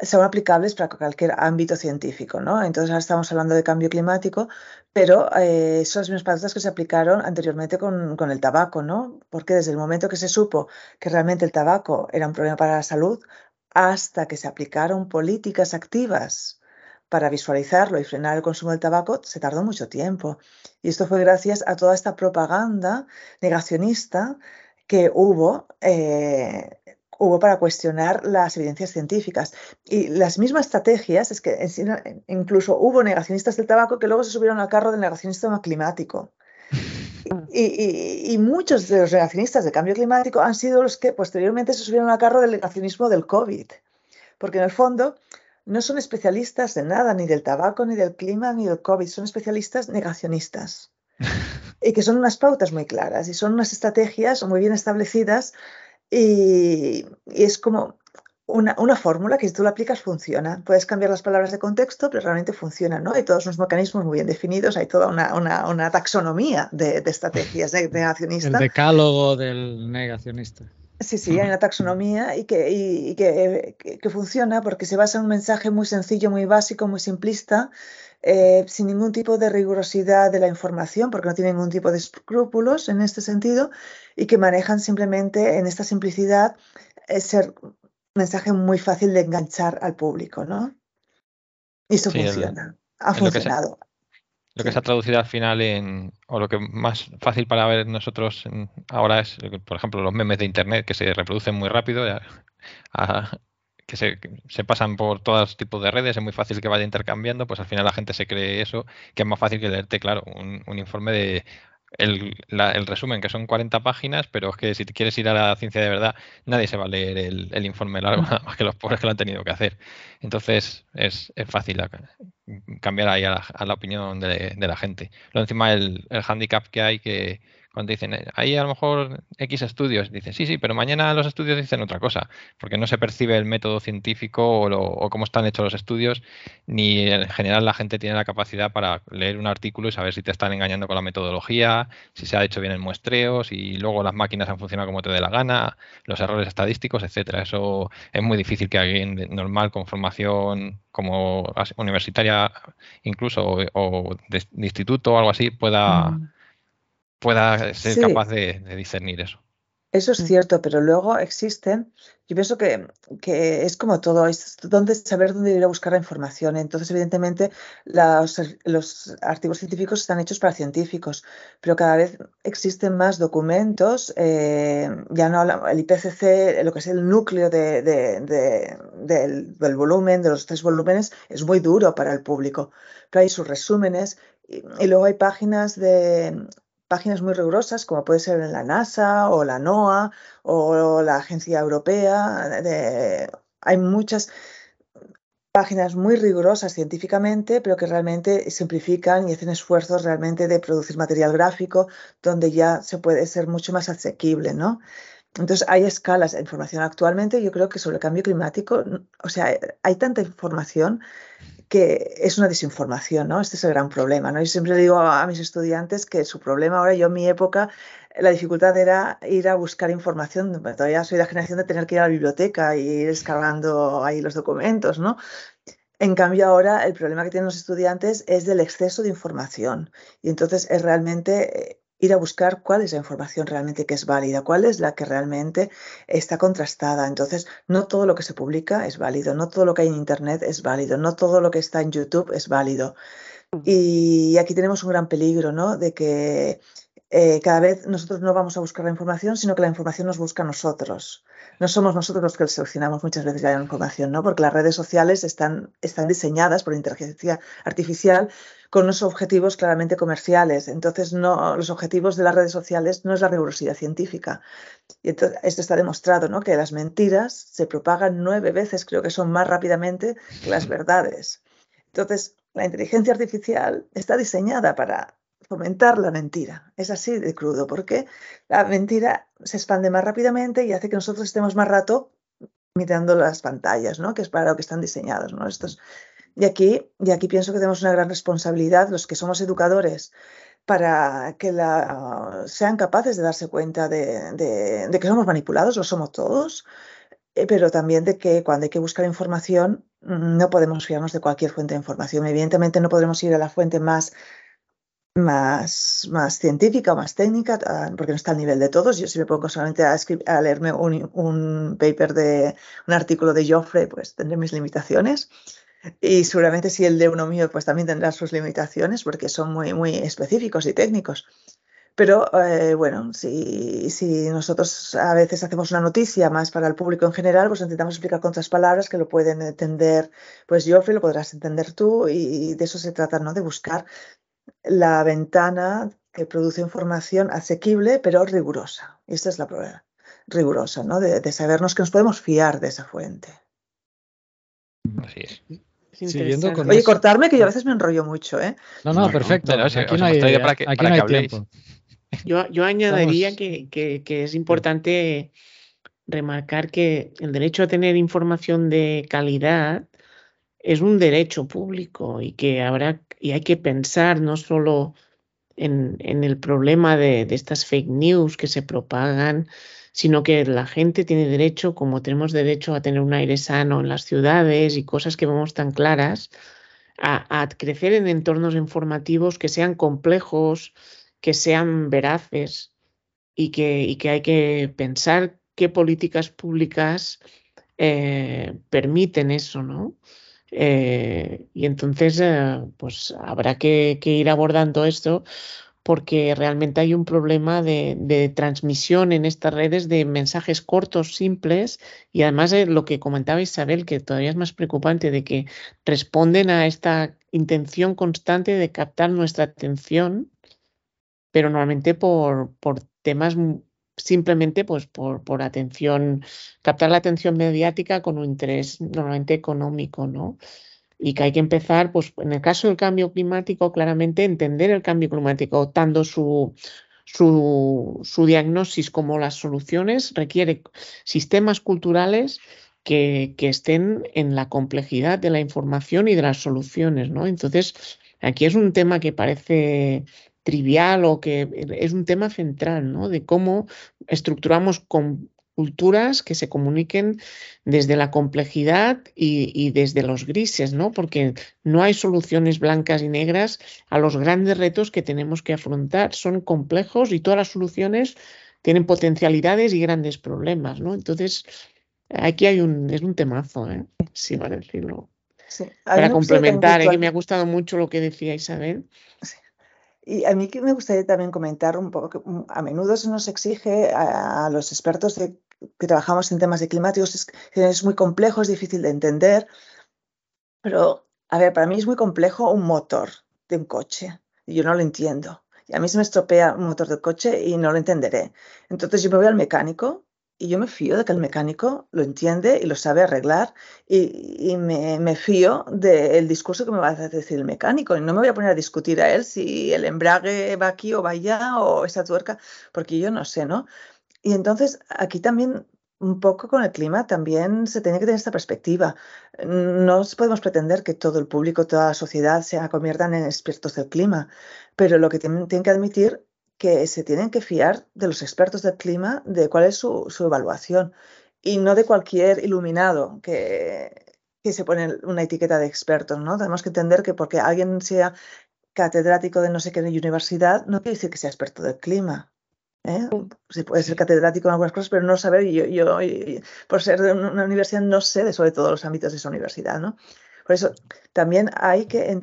son aplicables para cualquier ámbito científico, ¿no? Entonces ahora estamos hablando de cambio climático, pero eh, son las mismas pautas que se aplicaron anteriormente con, con, el tabaco, ¿no? Porque desde el momento que se supo que realmente el tabaco era un problema para la salud, hasta que se aplicaron políticas activas para visualizarlo y frenar el consumo del tabaco, se tardó mucho tiempo. Y esto fue gracias a toda esta propaganda negacionista que hubo, eh, hubo para cuestionar las evidencias científicas. Y las mismas estrategias, es que incluso hubo negacionistas del tabaco que luego se subieron al carro del negacionismo climático. (laughs) Y, y, muchos de los negacionistas del cambio climático han sido los que posteriormente se subieron al carro del negacionismo del COVID. Porque en el fondo no son especialistas de nada, ni del tabaco, ni del clima, ni del COVID, son especialistas negacionistas. (laughs) y que son unas pautas muy claras y son unas estrategias muy bien establecidas y, es como una, una, fórmula que si tú la aplicas funciona. Puedes cambiar las palabras de contexto, pero realmente funciona, ¿no? Hay todos unos mecanismos muy bien definidos, hay toda una, una, una taxonomía de, de estrategias de, negacionista. El decálogo del negacionista. Sí, sí, hay una taxonomía y, que, y, que, que, funciona porque se basa en un mensaje muy sencillo, muy básico, muy simplista, eh, sin ningún tipo de rigurosidad de la información, porque no tienen ningún tipo de escrúpulos en este sentido, y que manejan simplemente en esta simplicidad eh, ser un mensaje muy fácil de enganchar al público, ¿no? Y eso funciona, ha funcionado. Lo que se ha traducido al final en, o lo que más fácil para ver nosotros ahora es, por ejemplo, los memes de Internet que se reproducen muy rápido, a, que se, pasan por todos tipos de redes, es muy fácil que vaya intercambiando, pues al final la gente se cree eso, que es más fácil que leerte, claro, un, informe de el, resumen, que son 40 páginas, pero es que si quieres ir a la ciencia de verdad, nadie se va a leer el, informe largo, (laughs) nada más que los pobres que lo han tenido que hacer. Entonces es, fácil cambiar ahí a la, opinión de, la gente. Lo encima el, el handicap que hay que cuando dicen, eh, ahí a lo mejor X estudios, dicen, sí, sí, pero mañana los estudios dicen otra cosa, porque no se percibe el método científico o, cómo están hechos los estudios, ni en general la gente tiene la capacidad para leer un artículo y saber si te están engañando con la metodología, si se ha hecho bien el muestreo, si luego las máquinas han funcionado como te dé la gana, los errores estadísticos, etcétera. Eso es muy difícil que alguien normal con formación como universitaria incluso o, de, instituto o algo así pueda... Mm pueda ser capaz de, discernir eso. Eso es cierto, pero luego existen, yo pienso que, que, es como todo, es donde saber dónde ir a buscar la información. Entonces, evidentemente, los, los, artículos científicos están hechos para científicos, pero cada vez existen más documentos, eh, ya no hablamos, el IPCC, lo que es el núcleo de, de, del, del, volumen, de los tres volúmenes, es muy duro para el público, pero hay sus resúmenes y, y luego hay páginas de páginas muy rigurosas, como puede ser la NASA o la NOAA o la Agencia Europea. hay muchas páginas muy rigurosas científicamente, pero que realmente simplifican y hacen esfuerzos realmente de producir material gráfico donde ya se puede ser mucho más asequible, ¿no? Entonces, hay escalas de información actualmente. Yo creo que sobre el cambio climático, o sea, hay tanta información que es una desinformación, ¿no? Este es el gran problema, ¿no? Yo siempre digo a, mis estudiantes que su problema ahora, yo en mi época, la dificultad era ir a buscar información, todavía soy la generación de tener que ir a la biblioteca y ir descargando ahí los documentos, ¿no? En cambio, ahora el problema que tienen los estudiantes es del exceso de información. Y entonces es realmente eh, ir a buscar cuál es la información realmente que es válida, cuál es la que realmente está contrastada. Entonces, no todo lo que se publica es válido, no todo lo que hay en Internet es válido, no todo lo que está en YouTube es válido. Mm. Y aquí tenemos un gran peligro, ¿no? De que eh, cada vez nosotros no vamos a buscar la información, sino que la información nos busca nosotros. No somos nosotros los que seleccionamos muchas veces la información, ¿no? Porque las redes sociales están, están diseñadas por inteligencia artificial con unos objetivos claramente comerciales. Entonces, no, los objetivos de las redes sociales no es la rigurosidad científica. Y esto está demostrado, ¿no? Que las mentiras se propagan nueve veces, creo que son más rápidamente que las verdades. Entonces, la inteligencia artificial está diseñada para fomentar la mentira. Es así de crudo, porque la mentira se expande más rápidamente y hace que nosotros estemos más rato mirando las pantallas, ¿no? Que es para lo que están diseñados, ¿no? Estos, y aquí, y aquí pienso que tenemos una gran responsabilidad, los que somos educadores, para que sean capaces de darse cuenta de, que somos manipulados, lo somos todos, eh, pero también de que cuando hay que buscar información mm, no podemos fiarnos de cualquier fuente de información. Evidentemente no podremos ir a la fuente más, más, más científica o más técnica, ah, porque no está al nivel de todos. Yo si me pongo solamente a, a leerme un, un, paper de un artículo de Joffre, pues tendré mis limitaciones. Y seguramente si el de uno mío, pues también tendrá sus limitaciones porque son muy, muy específicos y técnicos. Pero eh, bueno, si, si, nosotros a veces hacemos una noticia más para el público en general, pues intentamos explicar con otras palabras que lo pueden entender, pues Geoffrey, lo podrás entender tú, y, de eso se trata, ¿no? De buscar la ventana que produce información asequible, pero rigurosa. Y esta es la prueba, rigurosa, ¿no? De, de sabernos que nos podemos fiar de esa fuente. Así es. Oye, cortarme que yo a veces me enrollo mucho, ¿eh? No, no, perfecto. aquí no hay, tiempo. Yo, añadiría que, es importante remarcar que el derecho a tener información de calidad es un derecho público y que habrá y hay que pensar no solo en, el problema de, de, estas fake news que se propagan, sino que la gente tiene derecho, como tenemos derecho a tener un aire sano en las ciudades y cosas que vemos tan claras, a, crecer en entornos informativos que sean complejos, que sean veraces y que, que hay que pensar qué políticas públicas eh, permiten eso, ¿no? Eh, y entonces, eh, pues habrá que, ir abordando esto porque realmente hay un problema de, transmisión en estas redes de mensajes cortos, simples, y además de lo que comentaba Isabel, que todavía es más preocupante, de que responden a esta intención constante de captar nuestra atención, pero normalmente por, por temas simplemente pues por, por atención, captar la atención mediática con un interés normalmente económico, ¿no? y que hay que empezar, pues en el caso del cambio climático, claramente entender el cambio climático, tanto su, su, su diagnóstico como las soluciones, requiere sistemas culturales que, que, estén en la complejidad de la información y de las soluciones, ¿no? Entonces, aquí es un tema que parece trivial o que es un tema central, ¿no? De cómo estructuramos con culturas que se comuniquen desde la complejidad y, desde los grises, ¿no? Porque no hay soluciones blancas y negras a los grandes retos que tenemos que afrontar. Son complejos y todas las soluciones tienen potencialidades y grandes problemas, ¿no? Entonces, aquí hay un, es un temazo, ¿eh? Sí, a decirlo. Para complementar, ¿eh? que me ha gustado mucho lo que decía Isabel. Y a mí que me gustaría también comentar un poco que mm, a menudo se nos exige a, los expertos que trabajamos en temas de climáticos, es, es muy complejo, es difícil de entender, pero a ver, para mí es muy complejo un motor de un coche y yo no lo entiendo. Y a mí se me estropea un motor de coche y no lo entenderé. Entonces yo me voy al mecánico y yo me fío de que el mecánico lo entiende y lo sabe arreglar y, me, fío del discurso que me va a decir el mecánico y no me voy a poner a discutir a él si el embrague va aquí o va allá o esa tuerca, porque yo no sé, ¿no? Y entonces aquí también un poco con el clima también se tiene que tener esta perspectiva. No podemos pretender que todo el público, toda la sociedad se conviertan en expertos del clima, pero lo que tienen que admitir que se tienen que fiar de los expertos del clima, de cuál es su, evaluación y no de cualquier iluminado que, que, se pone una etiqueta de experto. ¿no? Tenemos que entender que porque alguien sea catedrático de no sé qué universidad, no quiere decir que sea experto del clima. ¿eh? Se puede ser catedrático en algunas cosas, pero no saber, yo, yo, por ser de una universidad no sé de sobre todos los ámbitos de esa universidad. ¿no? Por eso también hay que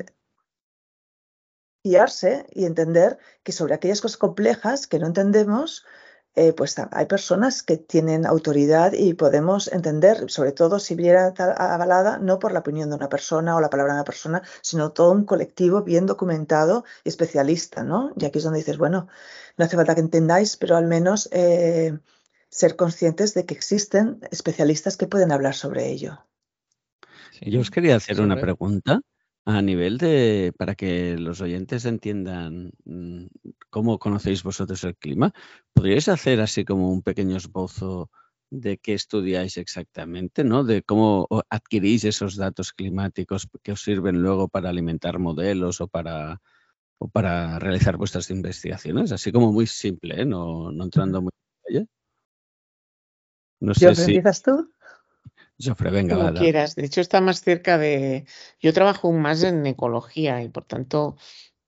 fiarse y entender que sobre aquellas cosas complejas que no entendemos, eh, pues hay personas que tienen autoridad y podemos entender, sobre todo si viera avalada no por la opinión de una persona o la palabra de una persona, sino todo un colectivo bien documentado y especialista, ¿no? Y aquí es donde dices, bueno, no hace falta que entendáis, pero al menos eh, ser conscientes de que existen especialistas que pueden hablar sobre ello. Yo os quería hacer una pregunta. A nivel de, para que los oyentes entiendan mm, cómo conocéis vosotros el clima, ¿podríais hacer así como un pequeño esbozo de qué estudiáis exactamente, ¿no? De cómo adquirís esos datos climáticos que os sirven luego para alimentar modelos o para, o para realizar vuestras investigaciones, así como muy simple, ¿eh? no, no entrando muy en No sé si... ¿Empiezas tú? Jofre, venga, Como quieras. De hecho, está más cerca de. Yo trabajo más en ecología y por tanto,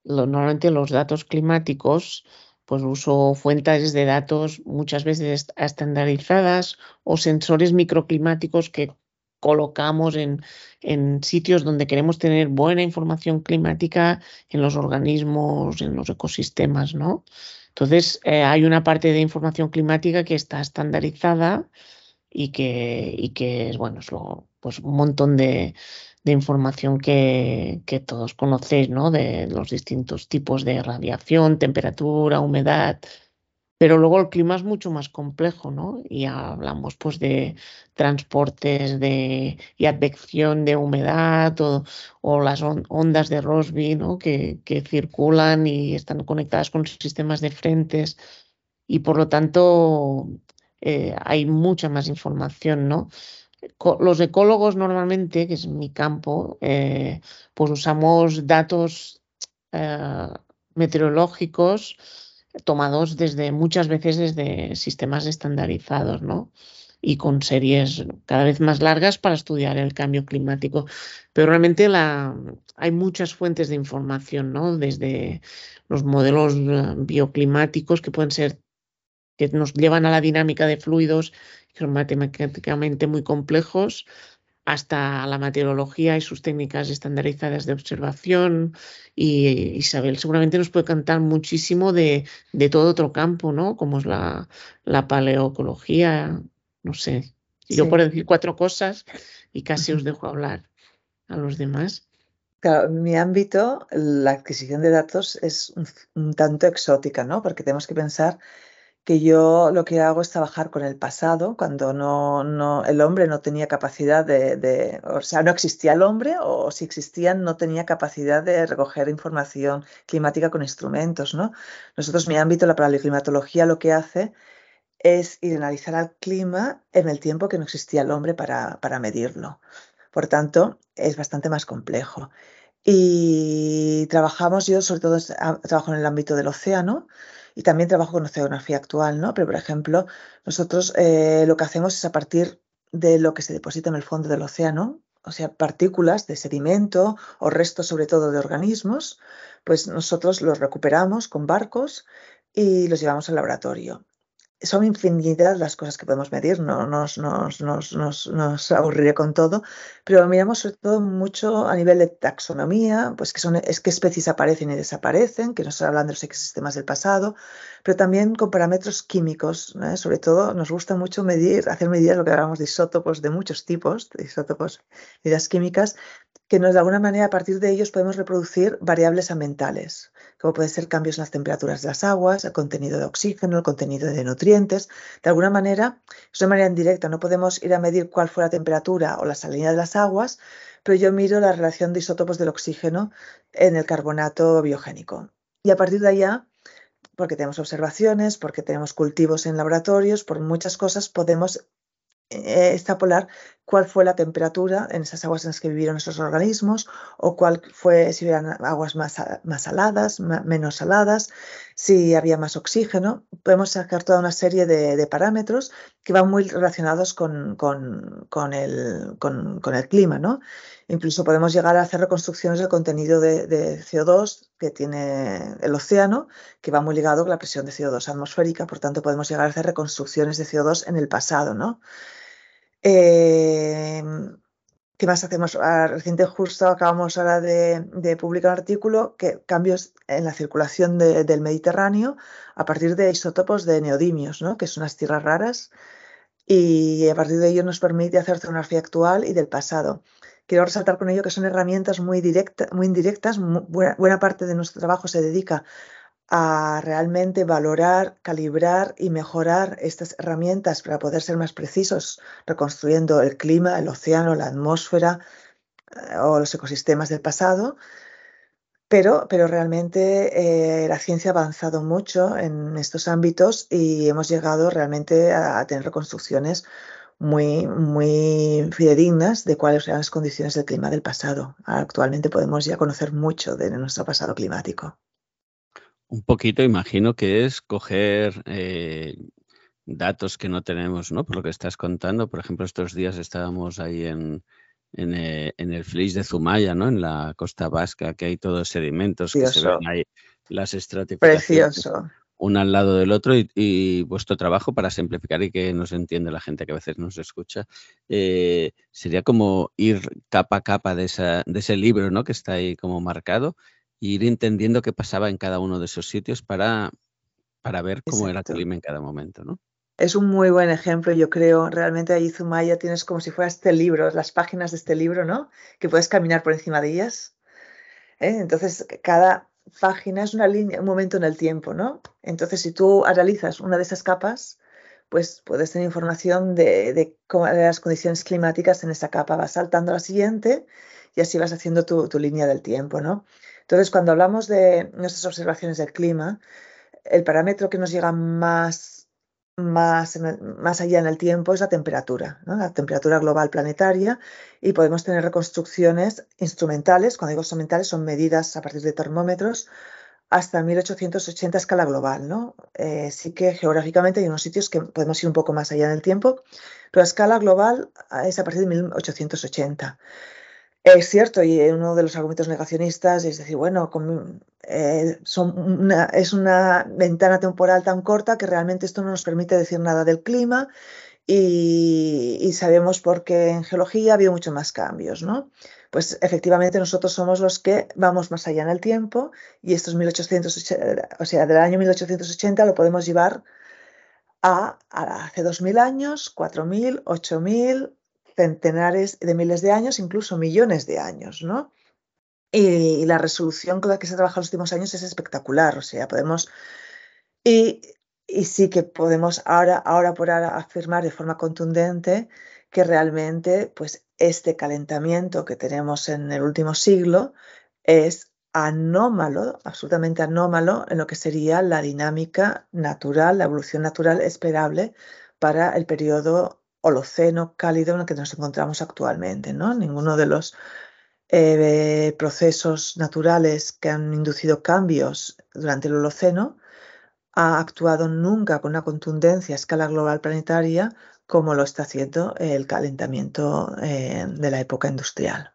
normalmente los datos climáticos, pues uso fuentes de datos muchas veces estandarizadas o sensores microclimáticos que colocamos en, en, sitios donde queremos tener buena información climática en los organismos, en los ecosistemas, ¿no? Entonces, eh, hay una parte de información climática que está estandarizada y que, y que bueno, es pues un montón de, de información que, que, todos conocéis, ¿no? De los distintos tipos de radiación, temperatura, humedad. Pero luego el clima es mucho más complejo, ¿no? Y hablamos pues de transportes de, y advección de humedad o, o las ondas de Rossby, ¿no? Que, que circulan y están conectadas con sistemas de frentes. Y por lo tanto, eh, hay mucha más información, ¿no? Los ecólogos normalmente, que es mi campo, eh, pues usamos datos eh, meteorológicos tomados desde muchas veces desde sistemas estandarizados, ¿no? Y con series cada vez más largas para estudiar el cambio climático. Pero realmente hay muchas fuentes de información, ¿no? Desde los modelos bioclimáticos que pueden ser que nos llevan a la dinámica de fluidos, que son matemáticamente muy complejos, hasta la meteorología y sus técnicas estandarizadas de observación. Y Isabel seguramente nos puede cantar muchísimo de, todo otro campo, ¿no? Como es la, la paleoecología, no sé. Yo puedo decir cuatro cosas y casi os dejo hablar a los demás. Claro, en mi ámbito, la adquisición de datos es un tanto exótica, ¿no? Porque tenemos que pensar que yo lo que hago es trabajar con el pasado, cuando no, no, el hombre no tenía capacidad de, o sea, no existía el hombre o si existían no tenía capacidad de recoger información climática con instrumentos, ¿no? Nosotros, mi ámbito, la paleoclimatología, lo que hace es ir a analizar al clima en el tiempo que no existía el hombre para, para medirlo. Por tanto, es bastante más complejo. Y trabajamos, yo sobre todo trabajo en el ámbito del océano, y también trabajo con oceanografía actual, ¿no? Pero, por ejemplo, nosotros eh, lo que hacemos es a partir de lo que se deposita en el fondo del océano, o sea, partículas de sedimento o restos sobre todo de organismos, pues nosotros los recuperamos con barcos y los llevamos al laboratorio son infinidad las cosas que podemos medir, no nos, nos, nos, nos, aburriré con todo, pero miramos sobre todo mucho a nivel de taxonomía, pues que son es qué especies aparecen y desaparecen, que nos hablando de los ecosistemas del pasado, pero también con parámetros químicos, ¿eh? sobre todo nos gusta mucho medir, hacer medidas, lo que hablamos de isótopos de muchos tipos, de isótopos, medidas químicas, que nos de alguna manera a partir de ellos podemos reproducir variables ambientales, como pueden ser cambios en las temperaturas de las aguas, el contenido de oxígeno, el contenido de nutrientes. De alguna manera, es una manera indirecta, no podemos ir a medir cuál fue la temperatura o la salinidad de las aguas, pero yo miro la relación de isótopos del oxígeno en el carbonato biogénico. Y a partir de allá, porque tenemos observaciones, porque tenemos cultivos en laboratorios, por muchas cosas podemos eh, extrapolar cuál fue la temperatura en esas aguas en las que vivieron esos organismos o cuál fue si eran aguas más, más saladas, menos saladas, si había más oxígeno. Podemos sacar toda una serie de, parámetros que van muy relacionados con, con, el, con, el, clima. ¿no? Incluso podemos llegar a hacer reconstrucciones del contenido de, de, CO2 que tiene el océano, que va muy ligado con la presión de CO2 atmosférica. Por tanto, podemos llegar a hacer reconstrucciones de CO2 en el pasado. ¿no? Em, ¿Qué más hacemos? Ah, reciente justo acabamos ahora de, publicar un artículo que cambios en la circulación del Mediterráneo a partir de isótopos de neodimios, ¿no? que son unas tierras raras, y a partir de ello nos permite hacer fotografía actual y del pasado. Quiero resaltar con ello que son herramientas muy, directas, muy indirectas. buena, parte de nuestro trabajo se dedica a realmente valorar, calibrar y mejorar estas herramientas para poder ser más precisos, reconstruyendo el clima, el océano, la atmósfera eh, o los ecosistemas del pasado. Pero, pero realmente eh, la ciencia ha avanzado mucho en estos ámbitos y hemos llegado realmente a, tener reconstrucciones muy, muy fidedignas de cuáles eran las condiciones del clima del pasado. Actualmente podemos ya conocer mucho de nuestro pasado climático. Un poquito, imagino que es coger eh, datos que no tenemos, ¿no? Por lo que estás contando. Por ejemplo, estos días estábamos ahí en, en, eh, el Flis de Zumaya, ¿no? En la costa vasca, que hay todos sedimentos que se ven ahí, las estratificaciones. Precioso. Uno al lado del otro y, vuestro trabajo para simplificar y que nos entiende la gente que a veces nos escucha, eh, sería como ir capa a capa de, esa, de ese libro, ¿no? Que está ahí como marcado ir entendiendo qué pasaba en cada uno de esos sitios para, para ver cómo era el clima en cada momento, ¿no? Es un muy buen ejemplo, yo creo. Realmente ahí Zumaya tienes como si fuera este libro, las páginas de este libro, ¿no? Que puedes caminar por encima de ellas. ¿eh? Entonces, cada página es una línea, un momento en el tiempo, ¿no? Entonces, si tú analizas una de esas capas, pues puedes tener información de, de cómo las condiciones climáticas en esa capa. Vas saltando a la siguiente y así vas haciendo tu, tu línea del tiempo, ¿no? Entonces, cuando hablamos de nuestras observaciones del clima, el parámetro que nos llega más, más, más allá en el tiempo es la temperatura, la temperatura global planetaria, y podemos tener reconstrucciones instrumentales, cuando digo instrumentales son medidas a partir de termómetros, hasta 1880 a escala global. ¿no? Eh, sí que geográficamente hay unos sitios que podemos ir un poco más allá en el tiempo, pero a escala global es a partir de 1880. Es cierto, y uno de los argumentos negacionistas es decir, bueno, eh, es una ventana temporal tan corta que realmente esto no nos permite decir nada del clima y, sabemos por qué en geología había mucho más cambios, ¿no? Pues efectivamente nosotros somos los que vamos más allá en el tiempo y estos 1880, o sea, del año 1880 lo podemos llevar a, a hace 2000 años, 4000, 8000, centenares de miles de años, incluso millones de años, ¿no? Y, la resolución con la que se ha trabajado los últimos años es espectacular, o sea, podemos... Y, sí que podemos ahora, ahora por ahora afirmar de forma contundente que realmente pues, este calentamiento que tenemos en el último siglo es anómalo, absolutamente anómalo en lo que sería la dinámica natural, la evolución natural esperable para el periodo holoceno cálido en el que nos encontramos actualmente. ¿no? Ninguno de los eh, procesos naturales que han inducido cambios durante el Holoceno ha actuado nunca con una contundencia a escala global planetaria como lo está haciendo el calentamiento eh, de la época industrial.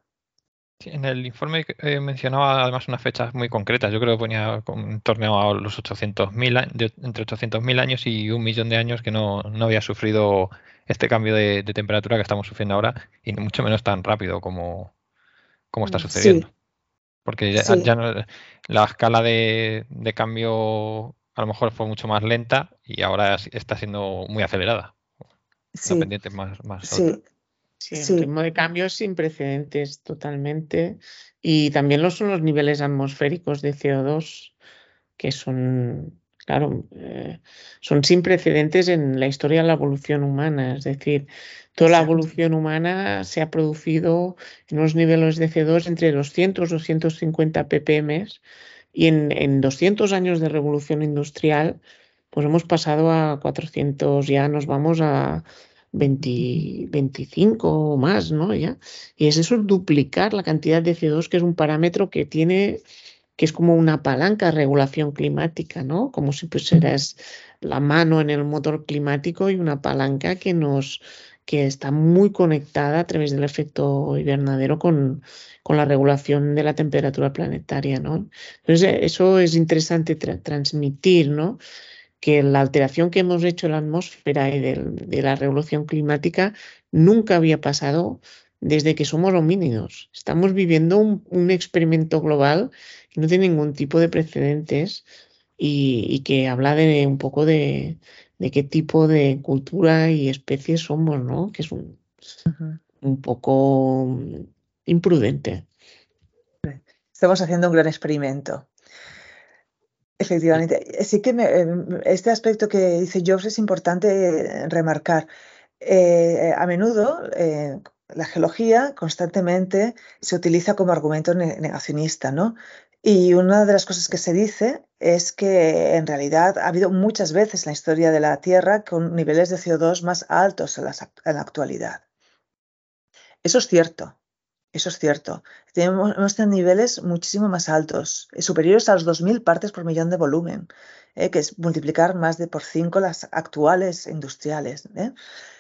En el informe eh, mencionaba además unas fechas muy concretas. Yo creo que ponía en torno a los 800.000, entre 800.000 años y un millón de años que no, no había sufrido este cambio de, temperatura que estamos sufriendo ahora y mucho menos tan rápido como, como está sucediendo. Porque ya, la escala de, cambio a lo mejor fue mucho más lenta y ahora está siendo muy acelerada. Sí. más, sí. Sí, el ritmo de cambio es sin precedentes totalmente. Y también lo son los niveles atmosféricos de CO2, que son, claro, eh, son sin precedentes en la historia de la evolución humana. Es decir, toda la evolución humana se ha producido en unos niveles de CO2 entre 200 y 250 ppm. Y en, en 200 años de revolución industrial, pues hemos pasado a 400, ya nos vamos a 20, 25 o más, ¿no? Ya. Y es eso, duplicar la cantidad de CO2, que es un parámetro que tiene, que es como una palanca de regulación climática, ¿no? Como si pusieras la mano en el motor climático y una palanca que nos que está muy conectada a través del efecto invernadero con, con la regulación de la temperatura planetaria, ¿no? Entonces, eso es interesante transmitir, ¿no? que la alteración que hemos hecho en la atmósfera y de, la revolución climática nunca había pasado desde que somos homínidos. Estamos viviendo un, experimento global que no tiene ningún tipo de precedentes y, que habla de un poco de, qué tipo de cultura y especie somos, ¿no? Que es un, un poco imprudente. Estamos haciendo un gran experimento. Efectivamente. Sí que em, este aspecto que dice Jobs es importante remarcar. Eh, a menudo eh, la geología constantemente se utiliza como argumento negacionista, ¿no? Y una de las cosas que se dice es que en realidad ha habido muchas veces en la historia de la Tierra con niveles de CO2 más altos en la actualidad. Eso es cierto, eso es cierto. Tenemos, hemos tenido niveles muchísimo más altos, eh, superiores a los 2.000 partes por millón de volumen, eh, que es multiplicar más de por 5 las actuales industriales. Eh.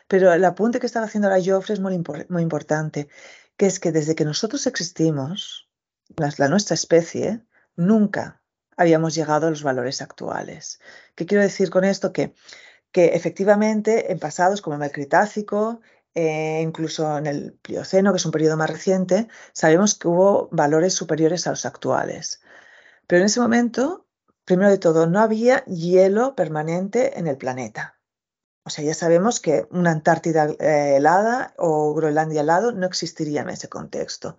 Pero el apunte que estaba haciendo ahora Joffre es muy, muy importante, que es que desde que nosotros existimos, la, nuestra especie, nunca habíamos llegado a los valores actuales. ¿Qué quiero decir con esto? Que, que efectivamente en pasados como el Cretácico, eh, incluso en el Plioceno, que es un periodo más reciente, sabemos que hubo valores superiores a los actuales. Pero en ese momento, primero de todo, no había hielo permanente en el planeta. O sea, ya sabemos que una Antártida eh, helada o Groenlandia helado no existiría en ese contexto.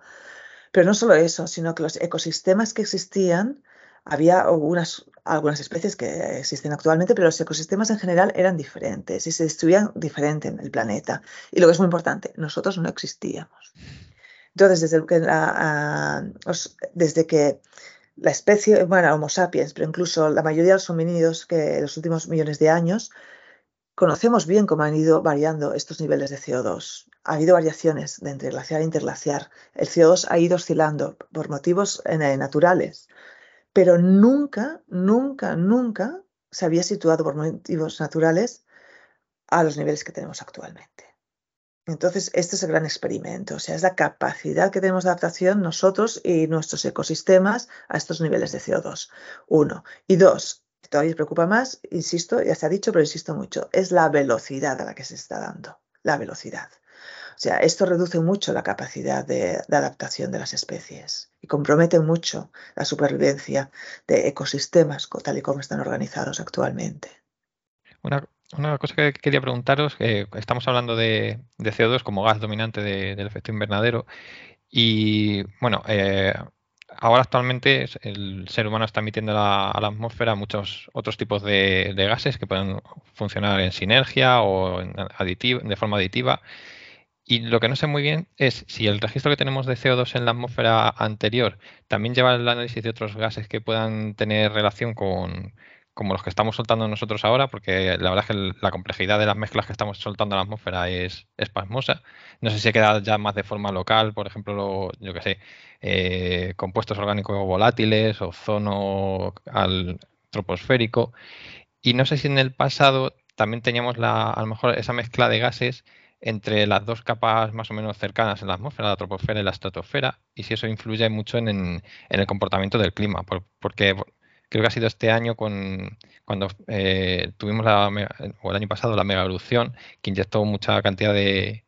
Pero no solo eso, sino que los ecosistemas que existían, había algunas algunas especies que existen actualmente, pero los ecosistemas en general eran diferentes y se destruían diferente en el planeta. Y lo que es muy importante, nosotros no existíamos. Entonces, desde que la, desde que la especie, bueno, Homo sapiens, pero incluso la mayoría de los homínidos que en los últimos millones de años, conocemos bien cómo han ido variando estos niveles de CO2. Ha habido variaciones de entre glaciar e interglaciar. El CO2 ha ido oscilando por motivos eh, naturales pero nunca, nunca, nunca se había situado por motivos naturales a los niveles que tenemos actualmente. Entonces, este es el gran experimento, o sea, es la capacidad que tenemos de adaptación nosotros y nuestros ecosistemas a estos niveles de CO2. Uno. Y dos, todavía preocupa más, insisto, ya se ha dicho, pero insisto mucho, es la velocidad a la que se está dando, la velocidad. O sea, esto reduce mucho la capacidad de, adaptación de las especies y compromete mucho la supervivencia de ecosistemas tal y como están organizados actualmente. Una, cosa que quería preguntaros, que estamos hablando de, CO2 como gas dominante del efecto invernadero y bueno, eh, ahora actualmente el ser humano está emitiendo a la atmósfera muchos otros tipos de, gases que pueden funcionar en sinergia o de forma aditiva. Y lo que no sé muy bien es si el registro que tenemos de CO2 en la atmósfera anterior también lleva el análisis de otros gases que puedan tener relación con como los que estamos soltando nosotros ahora, porque la verdad es que la complejidad de las mezclas que estamos soltando a la atmósfera es, espasmosa. No sé si queda ya más de forma local, por ejemplo, yo que sé, eh, compuestos orgánicos volátiles, ozono al troposférico. Y no sé si en el pasado también teníamos la, a lo mejor esa mezcla de gases entre las dos capas más o menos cercanas en la atmósfera, la troposfera y la estratosfera, y si eso influye mucho en, el comportamiento del clima, porque creo que ha sido este año con, cuando eh, tuvimos la, o el año pasado la mega erupción que inyectó mucha cantidad de,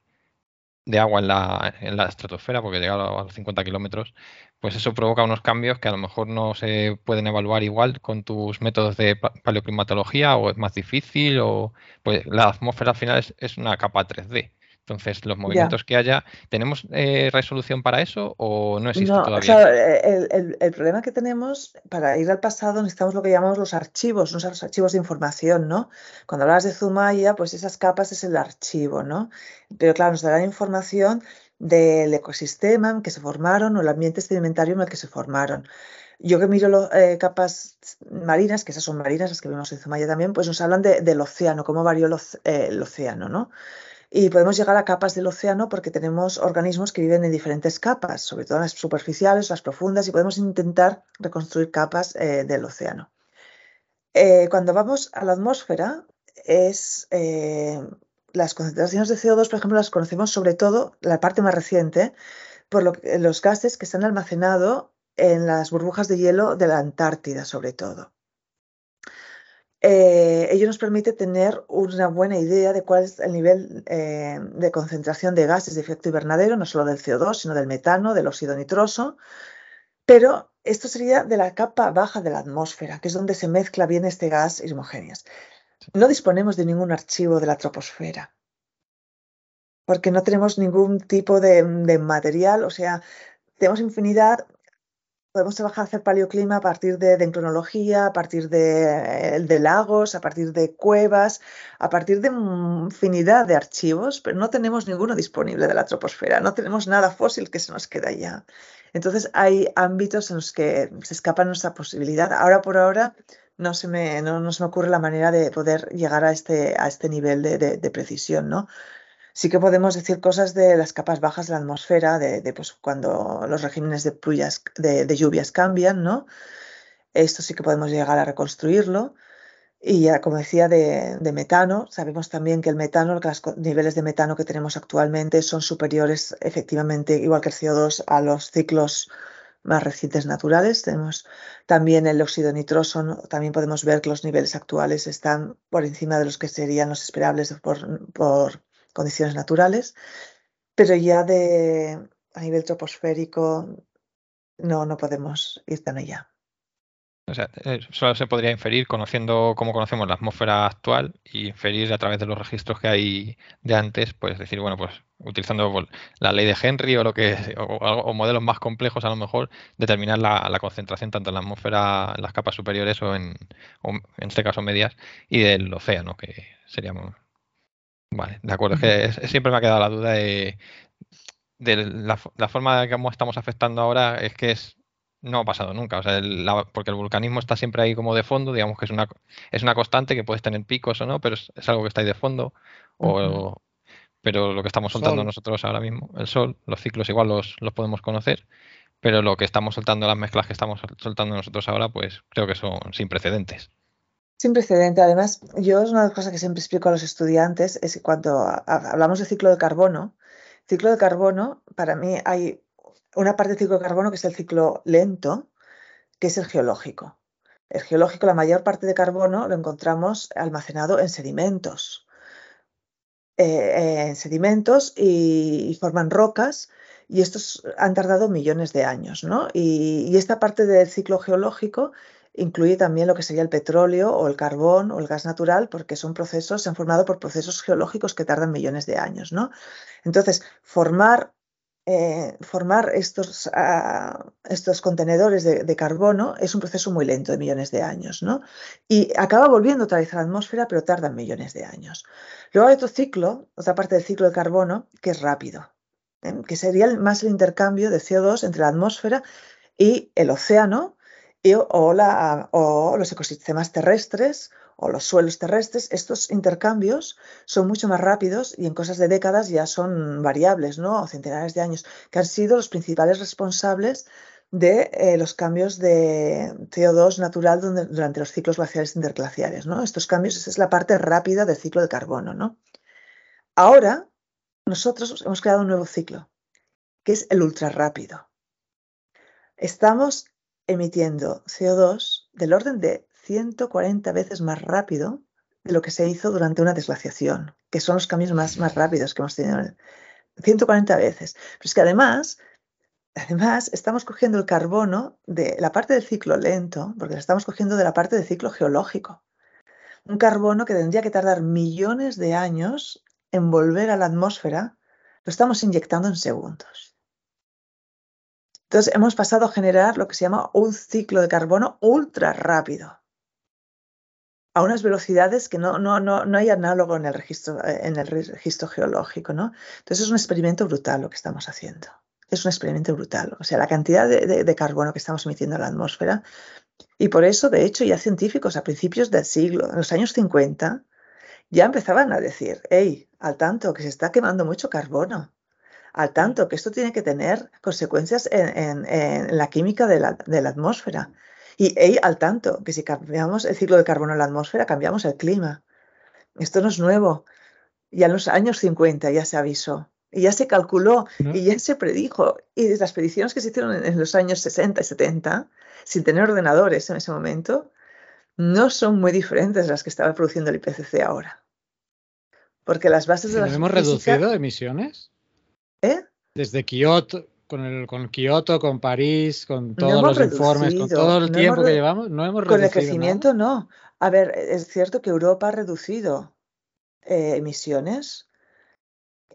agua en la, en la estratosfera, porque llegaba a los 50 kilómetros, pues eso provoca unos cambios que a lo mejor no se pueden evaluar igual con tus métodos de paleoclimatología o es más difícil o pues la atmósfera al final es, una capa 3D. Entonces, los movimientos que haya, ¿tenemos eh, resolución para eso o no existe todavía? Claro, el, el, problema que tenemos para ir al pasado necesitamos lo que llamamos los archivos, los archivos de información, ¿no? Cuando hablas de Zumaya, pues esas capas es el archivo, ¿no? Pero claro, nos darán información del ecosistema en que se formaron o el ambiente sedimentario en el que se formaron. Yo que miro las eh, capas marinas, que esas son marinas, las que vemos en Zumaya también, pues nos hablan del océano, cómo varió el, eh, el océano, ¿no? Y podemos llegar a capas del océano porque tenemos organismos que viven en diferentes capas, sobre todo las superficiales, las profundas, y podemos intentar reconstruir capas eh, del océano. Eh, cuando vamos a la atmósfera, es, eh, las concentraciones de CO2, por ejemplo, las conocemos sobre todo, la parte más reciente, por los gases que están almacenados en las burbujas de hielo de la Antártida, sobre todo. Eh, ello nos permite tener una buena idea de cuál es el nivel eh, de concentración de gases de efecto invernadero, no solo del CO2, sino del metano, del óxido nitroso. Pero esto sería de la capa baja de la atmósfera, que es donde se mezcla bien este gas y homogéneas. No disponemos de ningún archivo de la troposfera, porque no tenemos ningún tipo de, de material, o sea, tenemos infinidad podemos trabajar, hacer paleoclima a partir de dendronología, a partir de, de, lagos, a partir de cuevas, a partir de infinidad de archivos, pero no tenemos ninguno disponible de la troposfera, no tenemos nada fósil que se nos queda ya. Entonces hay ámbitos en los que se escapa nuestra posibilidad. Ahora por ahora no se me, no, se me ocurre la manera de poder llegar a este, a este nivel de, de precisión, ¿no? Sí que podemos decir cosas de las capas bajas de la atmósfera, de, pues, cuando los regímenes de, de, lluvias cambian, ¿no? Esto sí que podemos llegar a reconstruirlo. Y ya, como decía, de, metano, sabemos también que el metano, los niveles de metano que tenemos actualmente son superiores, efectivamente, igual que el CO2, a los ciclos más recientes naturales. Tenemos también el óxido nitroso, también podemos ver que los niveles actuales están por encima de los que serían los esperables por, por condiciones naturales, pero ya de, a nivel troposférico no, no podemos ir tan allá. O sea, eh, solo se podría inferir conociendo cómo conocemos la atmósfera actual y inferir a través de los registros que hay de antes, pues decir, bueno, pues utilizando la ley de Henry o lo que o, modelos más complejos a lo mejor determinar la, concentración tanto en la atmósfera, en las capas superiores o en, en este caso medias y del océano, que seríamos Vale, de acuerdo. Es que siempre me ha quedado la duda de, la, forma de cómo estamos afectando ahora es que es no ha pasado nunca, o sea, porque el vulcanismo está siempre ahí como de fondo, digamos que es una, es una constante que puedes tener picos o no, pero es, algo que está ahí de fondo. O, pero lo que estamos soltando nosotros ahora mismo, el sol, los ciclos igual los, los podemos conocer, pero lo que estamos soltando, las mezclas que estamos soltando nosotros ahora, pues creo que son sin precedentes. Sin precedente. Además, yo es una de las cosas que siempre explico a los estudiantes, es que cuando hablamos de ciclo de carbono, ciclo de carbono, para mí hay una parte del ciclo de carbono que es el ciclo lento, que es el geológico. El geológico, la mayor parte de carbono lo encontramos almacenado en sedimentos. Eh, en sedimentos y, forman rocas y estos han tardado millones de años, ¿no? y esta parte del ciclo geológico incluye también lo que sería el petróleo o el carbón o el gas natural, porque son procesos, se han formado por procesos geológicos que tardan millones de años. ¿no? Entonces, formar, eh, formar estos, ah, estos contenedores de, carbono es un proceso muy lento de millones de años. ¿no? Y acaba volviendo otra vez a la atmósfera, pero tardan millones de años. Luego hay otro ciclo, otra parte del ciclo de carbono, que es rápido, ¿eh? que sería más el intercambio de CO2 entre la atmósfera y el océano, o, los ecosistemas terrestres o los suelos terrestres, estos intercambios son mucho más rápidos y en cosas de décadas ya son variables, ¿no? O centenares de años, que han sido los principales responsables de eh, los cambios de CO2 natural durante los ciclos glaciares interglaciares, ¿no? Estos cambios, esa es la parte rápida del ciclo de carbono, ¿no? Ahora, nosotros hemos creado un nuevo ciclo, que es el ultrarrápido. Estamos emitiendo CO2 del orden de 140 veces más rápido de lo que se hizo durante una desglaciación, que son los cambios más, más rápidos que hemos tenido. 140 veces. Pero es que además, además estamos cogiendo el carbono de la parte del ciclo lento, porque lo estamos cogiendo de la parte del ciclo geológico. Un carbono que tendría que tardar millones de años en volver a la atmósfera lo estamos inyectando en segundos. Entonces hemos pasado a generar lo que se llama un ciclo de carbono ultra rápido a unas velocidades que no, no, no, no hay análogo en el, registro, en el registro geológico. ¿no? Entonces es un experimento brutal lo que estamos haciendo. Es un experimento brutal. O sea, la cantidad de, carbono que estamos emitiendo a la atmósfera. Y por eso, de hecho, ya científicos a principios del siglo, en los años 50, ya empezaban a decir, hey, al tanto, que se está quemando mucho carbono, al tanto, que esto tiene que tener consecuencias en, la química de la, de la atmósfera. Y al tanto, que si cambiamos el ciclo de carbono en la atmósfera, cambiamos el clima. Esto no es nuevo. Ya en los años 50 ya se avisó. Y ya se calculó y ya se predijo. Y las predicciones que se hicieron en, los años 60 y 70, sin tener ordenadores en ese momento, no son muy diferentes de las que estaba produciendo el IPCC ahora. Porque las bases de las. ¿Hemos reducido emisiones? ¿Eh? Desde Kioto, con, el, con Kioto, con París, con todos los informes, con todo el tiempo que llevamos, no hemos reducido. Con el crecimiento no. A ver, es cierto que Europa ha reducido eh, emisiones,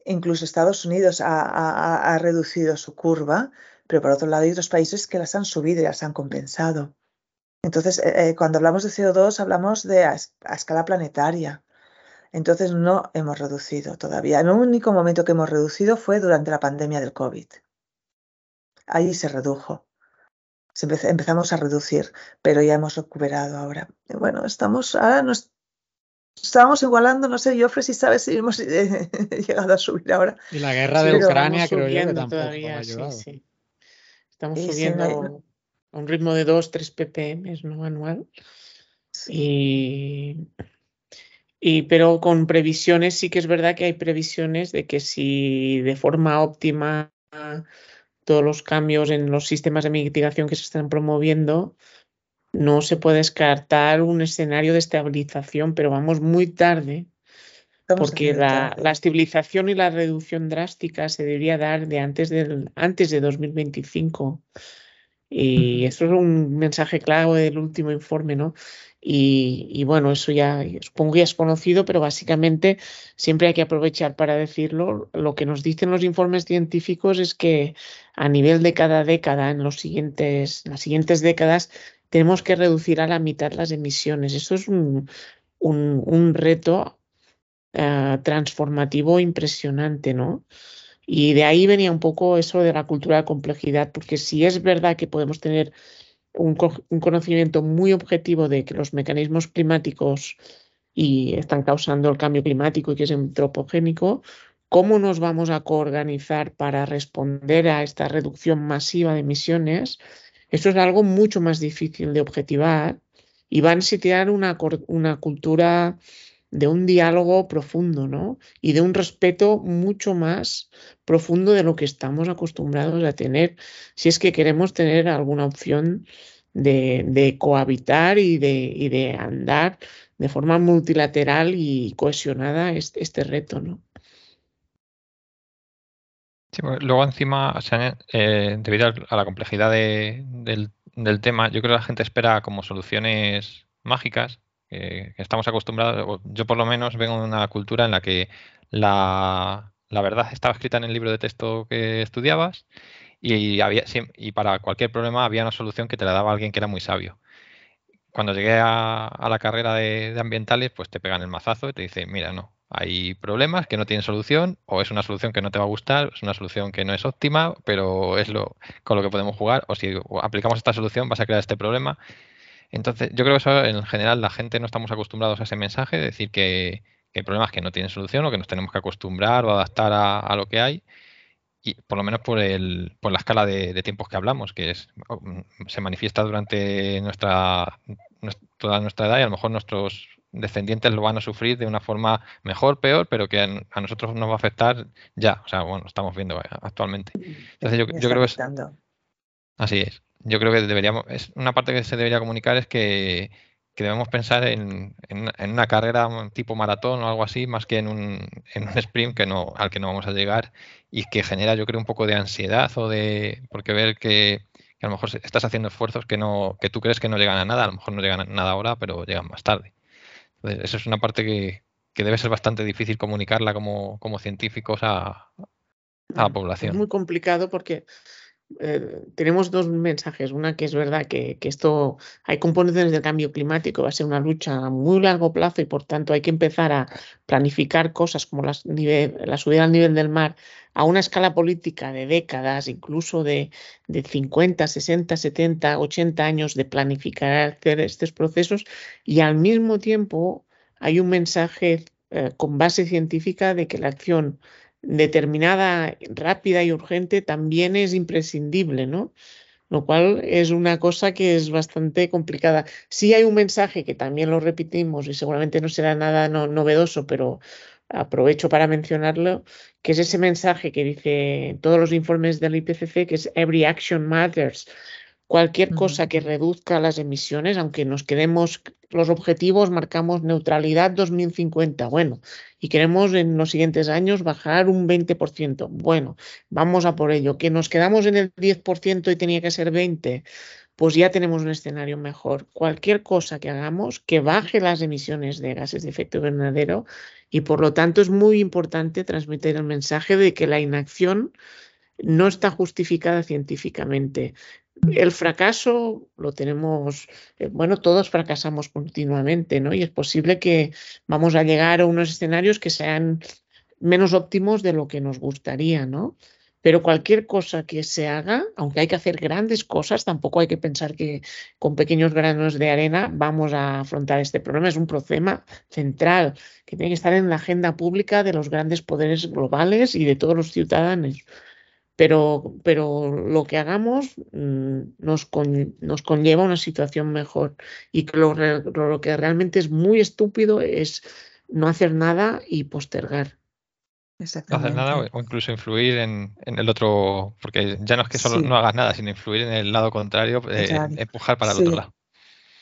incluso Estados Unidos ha, reducido su curva, pero por otro lado hay otros países que las han subido y las han compensado. Entonces, eh, eh, cuando hablamos de CO2 hablamos de a, escala planetaria. Entonces no hemos reducido todavía. El único momento que hemos reducido fue durante la pandemia del COVID ahí se redujo. empezamos a reducir, pero ya hemos recuperado ahora. bueno, estamos, ahora nos estábamos igualando, no sé, Joffre, si sabes si hemos eh, (laughs) llegado a subir ahora. Y la guerra de Ucrania creo yo que tampoco todavía, Sí, Estamos subiendo a un ritmo de 2, 3 ppm ¿no? anual. Y, y, pero con previsiones, sí que es verdad que hay previsiones de que si de forma óptima todos los cambios en los sistemas de mitigación que se están promoviendo, no se puede descartar un escenario de estabilización, pero vamos muy tarde, porque la, estabilización y la reducción drástica se debería dar de antes, del, antes de 2025. Y eso es un mensaje clave del último informe, ¿no? Y, bueno, eso ya supongo que ya es conocido, pero básicamente siempre hay que aprovechar para decirlo. Lo que nos dicen los informes científicos es que a nivel de cada década, en los siguientes, las siguientes décadas, tenemos que reducir a la mitad las emisiones. Eso es un, un, reto eh, transformativo impresionante, ¿no? Y de ahí venía un poco eso de la cultura de complejidad, porque si es verdad que podemos tener un, conocimiento muy objetivo de que los mecanismos climáticos y están causando el cambio climático y que es antropogénico, ¿cómo nos vamos a coorganizar para responder a esta reducción masiva de emisiones? Esto es algo mucho más difícil de objetivar y va a necesitar una, una cultura de un diálogo profundo, ¿no? Y de un respeto mucho más profundo de lo que estamos acostumbrados a tener, si es que queremos tener alguna opción de, cohabitar y de, andar de forma multilateral y cohesionada este, reto, ¿no? Pues, luego encima, eh, debido a la complejidad del tema, yo creo que la gente espera como soluciones mágicas que, estamos acostumbrados, yo por lo menos vengo de una cultura en la que la, verdad estaba escrita en el libro de texto que estudiabas y, había, y para cualquier problema había una solución que te la daba alguien que era muy sabio. Cuando llegué a, la carrera de, ambientales, pues te pegan el mazazo y te dicen, mira, no, hay problemas que no tienen solución, o es una solución que no te va a gustar, es una solución que no es óptima, pero es lo con lo que podemos jugar, o si aplicamos esta solución vas a crear este problema. Entonces, yo creo que eso en general la gente no estamos acostumbrados a ese mensaje, de decir que, hay problemas que no tienen solución o que nos tenemos que acostumbrar o adaptar a, lo que hay. Y por lo menos por, el, por la escala de, tiempos que hablamos, que es, se manifiesta durante nuestra, toda nuestra edad y a lo mejor nuestros descendientes lo van a sufrir de una forma mejor, peor, pero que a, nosotros nos va a afectar ya. O sea, bueno, estamos viendo actualmente. Entonces yo, yo creo que es... Así es yo creo que deberíamos, es una parte que se debería comunicar es que, debemos pensar en, en, una carrera tipo maratón o algo así, más que en un, en un sprint que no, al que no vamos a llegar y que genera, yo creo, un poco de ansiedad o de, porque ver que, a lo mejor estás haciendo esfuerzos que no, que tú crees que no llegan a nada, a lo mejor no llegan a nada ahora, pero llegan más tarde. Entonces, eso es una parte que, que debe ser bastante difícil comunicarla como, como científicos a, a la población. Es muy complicado porque eh, tenemos dos mensajes. Una que es verdad que, esto hay componentes del cambio climático, va a ser una lucha a muy largo plazo y por tanto hay que empezar a planificar cosas como la subida al nivel del mar a una escala política de décadas, incluso de, de 50, 60, 70, 80 años de planificar estos procesos y al mismo tiempo hay un mensaje eh, con base científica de que la acción determinada, rápida y urgente también es imprescindible, ¿no? Lo cual es una cosa que es bastante complicada. Sí hay un mensaje que también lo repetimos y seguramente no será nada novedoso, pero aprovecho para mencionarlo, que es ese mensaje que dice todos los informes del IPCC, que es Every Action Matters. Cualquier cosa que reduzca las emisiones, aunque nos quedemos los objetivos, marcamos neutralidad 2050. Bueno, y queremos en los siguientes años bajar un 20%. Bueno, vamos a por ello. Que nos quedamos en el 10% y tenía que ser 20%, pues ya tenemos un escenario mejor. Cualquier cosa que hagamos que baje las emisiones de gases de efecto invernadero y por lo tanto es muy importante transmitir el mensaje de que la inacción no está justificada científicamente. El fracaso lo tenemos, eh, bueno, todos fracasamos continuamente, ¿no? Y es posible que vamos a llegar a unos escenarios que sean menos óptimos de lo que nos gustaría, ¿no? Pero cualquier cosa que se haga, aunque hay que hacer grandes cosas, tampoco hay que pensar que con pequeños granos de arena vamos a afrontar este problema. Es un problema central que tiene que estar en la agenda pública de los grandes poderes globales y de todos los ciudadanos pero, pero lo que hagamos mm, nos, nos, conlleva una situación mejor y lo, lo, que realmente es muy estúpido es no hacer nada y postergar. No hacer nada o incluso influir en, el otro, porque ya no es que solo no hagas nada, sino influir en el lado contrario, eh, empujar para el otro lado.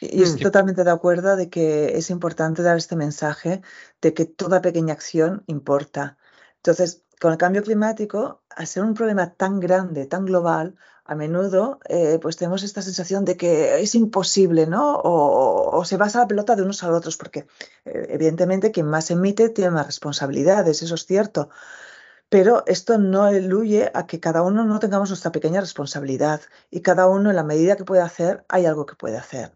Y estoy totalmente de acuerdo de que es importante dar este mensaje de que toda pequeña acción importa. Entonces, con el cambio climático, al ser un problema tan grande, tan global, a menudo eh, pues tenemos esta sensación de que es imposible, ¿no? O, se basa la pelota de unos a otros, porque eh, evidentemente quien más emite tiene más responsabilidades, eso es cierto. Pero esto no eluye a que cada uno no tengamos nuestra pequeña responsabilidad y cada uno en la medida que puede hacer, hay algo que puede hacer.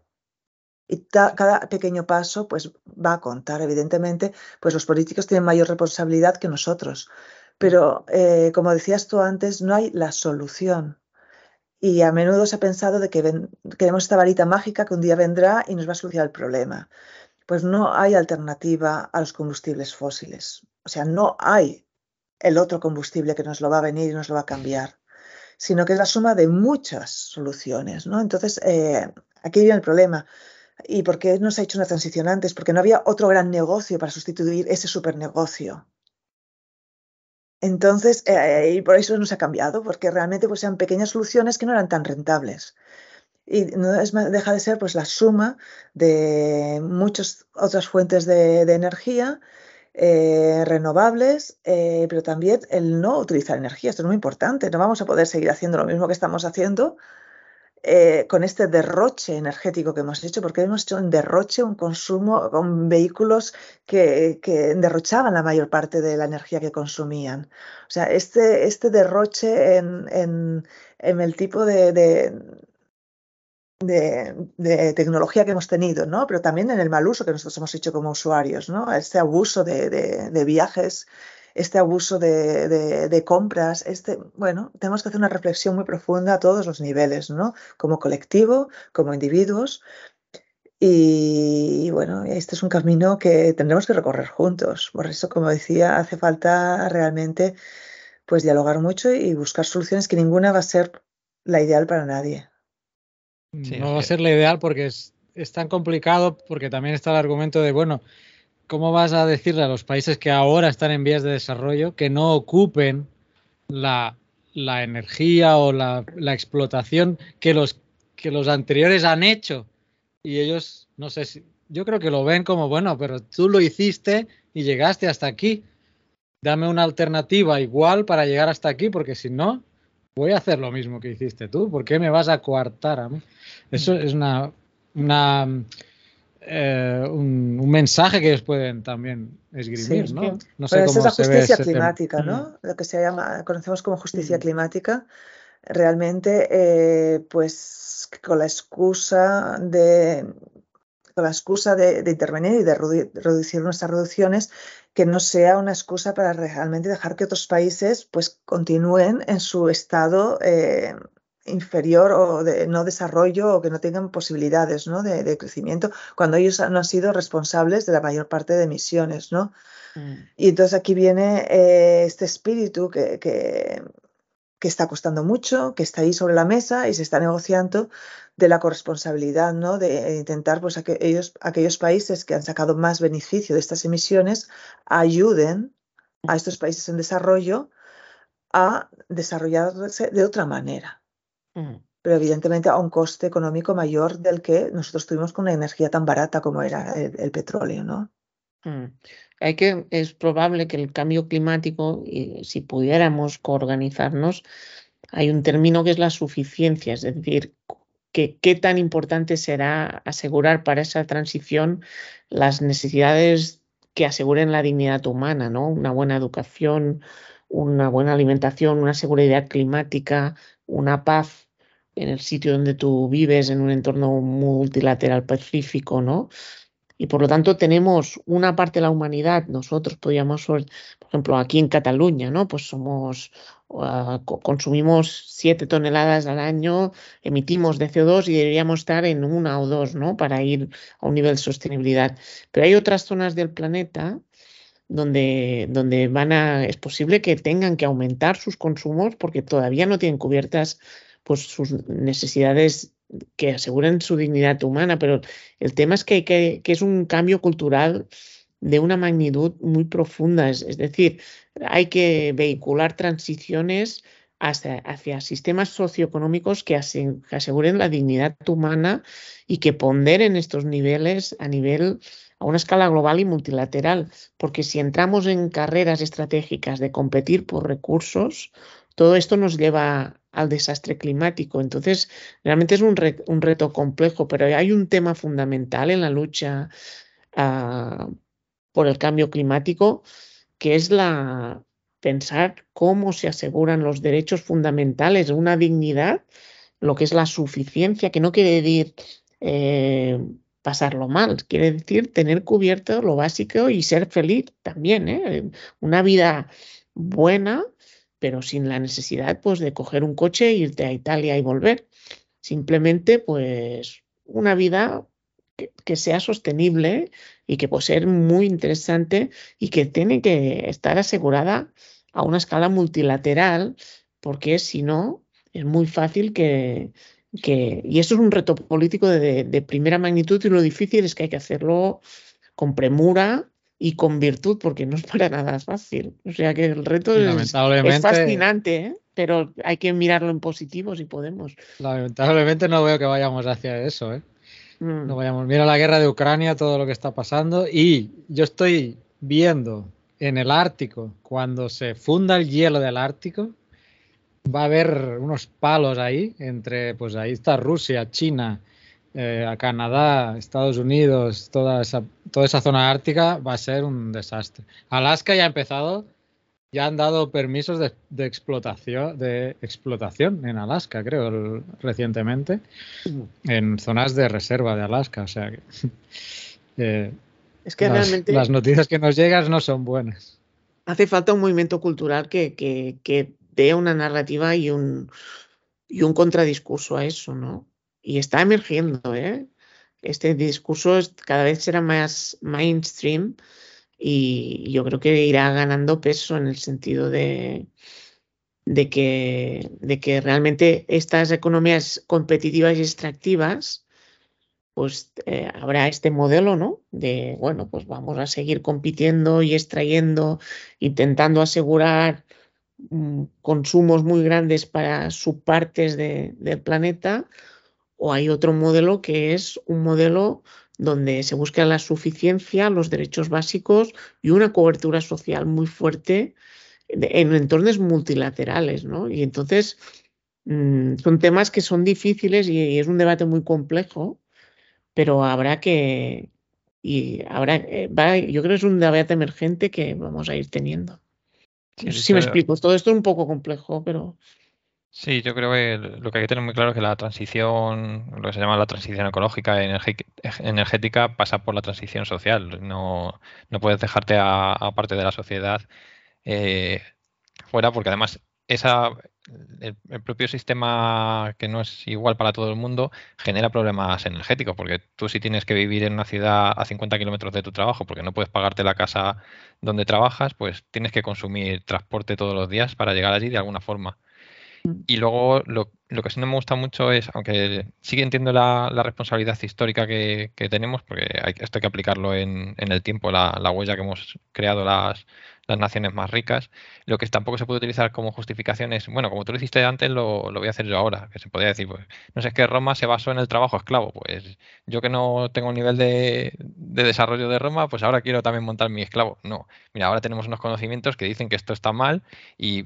Y cada pequeño paso pues va a contar, evidentemente, pues los políticos tienen mayor responsabilidad que nosotros. Pero, eh, como decías tú antes, no hay la solución. Y a menudo se ha pensado de que queremos esta varita mágica que un día vendrá y nos va a solucionar el problema. Pues no hay alternativa a los combustibles fósiles. O sea, no hay el otro combustible que nos lo va a venir y nos lo va a cambiar, sino que es la suma de muchas soluciones. ¿no? Entonces, eh, aquí viene el problema. ¿Y por qué no se ha hecho una transición antes? Porque no había otro gran negocio para sustituir ese supernegocio. Entonces, eh, y por eso no se ha cambiado, porque realmente pues, eran pequeñas soluciones que no eran tan rentables. Y no es, deja de ser pues, la suma de muchas otras fuentes de, energía eh, renovables, eh, pero también el no utilizar energía. Esto es muy importante. No vamos a poder seguir haciendo lo mismo que estamos haciendo eh, con este derroche energético que hemos hecho, porque hemos hecho un derroche, un consumo con vehículos que, derrochaban la mayor parte de la energía que consumían. O sea, este, este derroche en, el tipo de, tecnología que hemos tenido, ¿no? pero también en el mal uso que nosotros hemos hecho como usuarios, ¿no? este abuso de, viajes este abuso de, compras, este, bueno, tenemos que hacer una reflexión muy profunda a todos los niveles, ¿no? Como colectivo, como individuos. Y, bueno, este es un camino que tendremos que recorrer juntos. Por eso, como decía, hace falta realmente pues dialogar mucho y buscar soluciones que ninguna va a ser la ideal para nadie. no va a ser la ideal porque es, es tan complicado, porque también está el argumento de, bueno, ¿cómo vas a decirle a los países que ahora están en vías de desarrollo que no ocupen la, energía o la, explotación que los, que los anteriores han hecho? Y ellos, no sé si, yo creo que lo ven como, bueno, pero tú lo hiciste y llegaste hasta aquí. Dame una alternativa igual para llegar hasta aquí, porque si no, voy a hacer lo mismo que hiciste tú. ¿Por qué me vas a coartar a mí? Eso es una, una eh, un, mensaje que ellos pueden también esgrimir, ¿no? no sé es la justicia climática, ¿no? Lo que se llama, conocemos como justicia mm. climática. Realmente, eh, pues con la excusa de con la excusa de, intervenir y de reducir nuestras reducciones, que no sea una excusa para realmente dejar que otros países pues continúen en su estado eh, inferior o de no desarrollo o que no tengan posibilidades ¿no? De, crecimiento cuando ellos no han sido responsables de la mayor parte de emisiones. ¿no? Mm. Y entonces aquí viene eh, este espíritu que, que, está costando mucho, que está ahí sobre la mesa y se está negociando de la corresponsabilidad, ¿no? de intentar pues, aquellos, aquellos países que han sacado más beneficio de estas emisiones ayuden a estos países en desarrollo a desarrollarse de otra manera. Mm. Pero evidentemente a un coste económico mayor del que nosotros tuvimos con una energía tan barata como era el, petróleo, ¿no? Mm. Hay que, es probable que el cambio climático, y si pudiéramos coorganizarnos, hay un término que es la suficiencia, es decir, que, qué tan importante será asegurar para esa transición las necesidades que aseguren la dignidad humana, ¿no? Una buena educación, una buena alimentación, una seguridad climática, una paz en el sitio donde tú vives, en un entorno multilateral pacífico, ¿no? Y por lo tanto tenemos una parte de la humanidad, nosotros podríamos, por ejemplo, aquí en Cataluña, ¿no? Pues somos, ah, consumimos 7 toneladas al año, emitimos de CO2 y deberíamos estar en una o dos, ¿no? Para ir a un nivel de sostenibilidad. Pero hay otras zonas del planeta donde, donde van a, es posible que tengan que aumentar sus consumos porque todavía no tienen cubiertas pues, sus necesidades que aseguren su dignidad humana, pero el tema es que, que, que es un cambio cultural de una magnitud muy profunda, es, decir, hay que vehicular transiciones hacia, sistemas socioeconómicos que, que aseguren la dignidad humana y que ponderen estos niveles a nivel a una escala global y multilateral, porque si entramos en carreras estratégicas de competir por recursos, todo esto nos lleva al desastre climático. Entonces, realmente es un, reto complejo, pero hay un tema fundamental en la lucha ah, por el cambio climático, que es la pensar cómo se aseguran los derechos fundamentales, una dignidad, lo que es la suficiencia, que no quiere decir eh, pasarlo mal, quiere decir tener cubierto lo básico y ser feliz también, ¿eh? una vida buena, pero sin la necesidad pues, de coger un coche irte a Italia y volver. Simplemente, pues, una vida que, sea sostenible y que puede ser muy interesante y que tiene que estar asegurada a una escala multilateral, porque si no, es muy fácil que, y eso es un reto político de, primera magnitud y lo difícil es que hay que hacerlo con premura y con virtud porque no es para nada fácil. O sea que el reto es, fascinante, ¿eh? pero hay que mirarlo en positivo si podemos. Lamentablemente no veo que vayamos hacia eso. ¿eh? Mm. No vayamos. Mira la guerra de Ucrania, todo lo que está pasando y yo estoy viendo en el Ártico, cuando se funda el hielo del Ártico, va a haber unos palos ahí entre, pues ahí está Rusia, China, eh, a Canadá, Estados Unidos, toda esa, toda esa zona ártica va a ser un desastre. Alaska ya ha empezado, ya han dado permisos de, explotación, de explotación en Alaska, creo, recientemente, en zonas de reserva de Alaska. O sea que, (laughs) eh, es que las, realmente las noticias que nos llegan no son buenas. Hace falta un movimiento cultural que, que, que dé una narrativa y un, y un contradiscurso a eso, ¿no? Y está emergiendo, ¿eh? Este discurso cada vez será más mainstream y yo creo que irá ganando peso en el sentido de, de, que, de que realmente estas economías competitivas y extractivas, pues eh, habrá este modelo, ¿no? De, bueno, pues vamos a seguir compitiendo y extrayendo, intentando asegurar Mm, consumos muy grandes para subpartes de, del planeta, o hay otro modelo que es un modelo donde se busca la suficiencia, los derechos básicos y una cobertura social muy fuerte en entornos multilaterales, ¿no? Y entonces mm, son temas que son difíciles y, es un debate muy complejo, pero habrá que, Y ahora eh, va, yo creo que es un debate emergente que vamos a ir teniendo. si me explico, todo esto es un poco complejo, pero Sí, yo creo que lo que hay que tener muy claro es que la transición, lo que se llama la transición ecológica energética, pasa por la transición social. No, no puedes dejarte a, parte de la sociedad eh, fuera, porque además esa, el, propio sistema que no es igual para todo el mundo genera problemas energéticos, porque tú si tienes que vivir en una ciudad a 50 kilómetros de tu trabajo, porque no puedes pagarte la casa donde trabajas, pues tienes que consumir transporte todos los días para llegar allí de alguna forma. Y luego lo, que sí no me gusta mucho es, aunque sí entiendo la, responsabilidad histórica que, tenemos, porque hay, esto hay que aplicarlo en, el tiempo, la, huella que hemos creado las, naciones más ricas, lo que tampoco se puede utilizar como justificación es, bueno, como tú lo hiciste antes, lo, voy a hacer yo ahora, que se podría decir, pues, no sé, es que Roma se basó en el trabajo esclavo, pues yo que no tengo un nivel de, de desarrollo de Roma, pues ahora quiero también montar mi esclavo. No, mira, ahora tenemos unos conocimientos que dicen que esto está mal y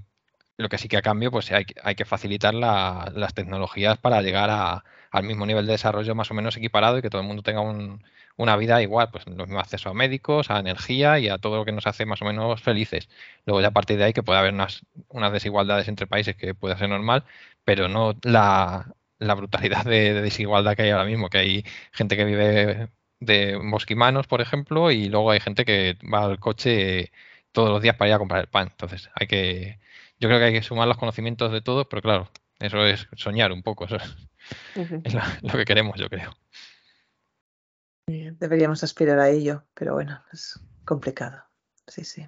lo que sí que a cambio, pues hay, hay que facilitar las tecnologías para llegar al mismo nivel de desarrollo más o menos equiparado y que todo el mundo tenga una vida igual, pues los mismos acceso a médicos, a energía y a todo lo que nos hace más o menos felices. Luego ya a partir de ahí que puede haber unas, unas desigualdades entre países que puede ser normal, pero no la, brutalidad de, desigualdad que hay ahora mismo, que hay gente que vive de mosquimanos, por ejemplo, y luego hay gente que va al coche todos los días para ir a comprar el pan. Entonces hay que yo creo que hay que sumar los conocimientos de todos, pero claro, eso es soñar un poco, eso es, (laughs) lo que queremos, yo creo. Deberíamos aspirar a ello, pero bueno, es complicado. Sí, sí.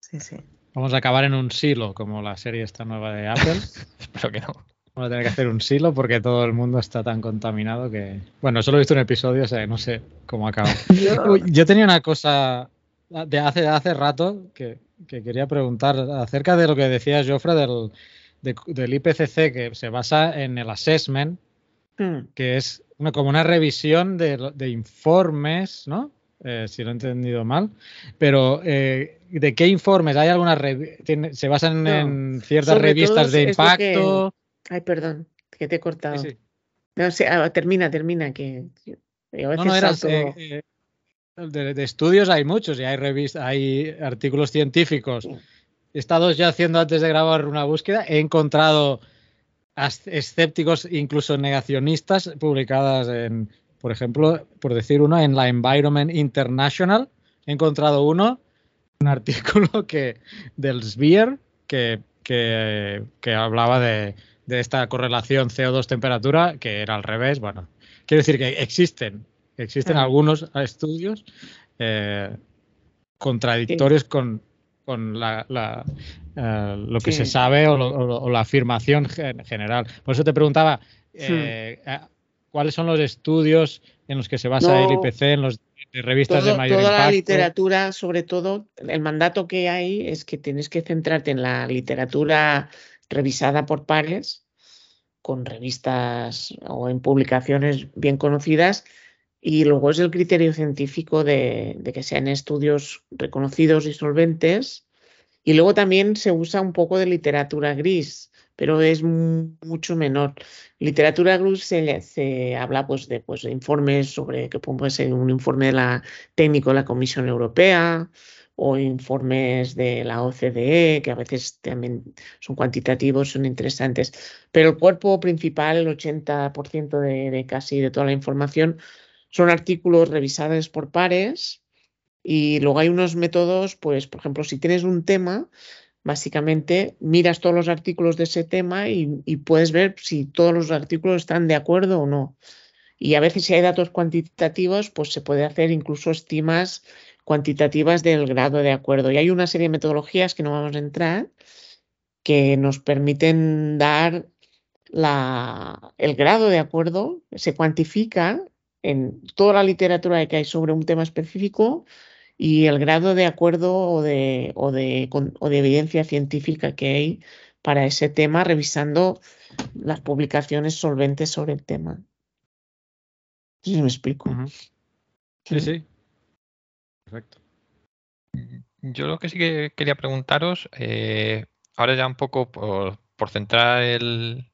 Sí, sí. Vamos a acabar en un silo, como la serie esta nueva de Apple. (laughs) Espero que no. Vamos a tener que hacer un silo porque todo el mundo está tan contaminado que. Bueno, solo he visto un episodio, o sea, no sé cómo acaba. (laughs) Yo, tenía una cosa de hace, hace rato que que quería preguntar acerca de lo que decía Joffre del, del IPCC, que se basa en el assessment, hmm. que es una, como una revisión de, informes, ¿no? Eh, si lo he entendido mal. Pero, eh, ¿de qué informes? ¿Hay algunas ¿Se basan en ciertas revistas de impacto? Ay, perdón, que te he cortado. No, ah, termina, termina, que no, no, era, de, estudios hay muchos y hay revistas, hay artículos científicos. He estado ya haciendo antes de grabar una búsqueda, he encontrado escépticos, incluso negacionistas, publicadas en, por ejemplo, por decir uno, en la Environment International. He encontrado uno, un artículo (laughs) que del SBIR que, que, hablaba de, de esta correlación CO2 temperatura, que era al revés. Bueno, quiero decir que existen Existen algunos estudios eh, contradictorios con, la, eh, lo que se sabe o, la afirmación general. Por eso te preguntaba, eh, ¿cuáles son los estudios en los que se basa el IPC, en las revistas de mayor toda la literatura, sobre todo, el mandato que hay es que tienes que centrarte en la literatura revisada por pares, con revistas o en publicaciones bien conocidas y luego es el criterio científico de, que sean estudios reconocidos y solventes. Y luego también se usa un poco de literatura gris, pero es mucho menor. Literatura gris se, habla pues de, pues, de informes sobre, que puede ser un informe de la, técnico de la Comisión Europea o informes de la OCDE, que a veces también son cuantitativos, son interesantes. Pero el cuerpo principal, el 80% de, de casi de toda la información, son artículos revisados por pares y luego hay unos métodos, pues, por ejemplo, si tienes un tema, básicamente miras todos los artículos de ese tema y, puedes ver si todos los artículos están de acuerdo o no. Y a veces si hay datos cuantitativos, pues se puede hacer incluso estimas cuantitativas del grado de acuerdo. Y hay una serie de metodologías que no vamos a entrar que nos permiten dar la, el grado de acuerdo, se cuantifica en toda la literatura que hay sobre un tema específico y el grado de acuerdo o de, o de, de evidencia científica que hay para ese tema, revisando las publicaciones solventes sobre el tema. No si me explico. Sí, sí. Perfecto. Yo lo que sí que quería preguntaros, eh, ahora ya un poco por, por centrar el,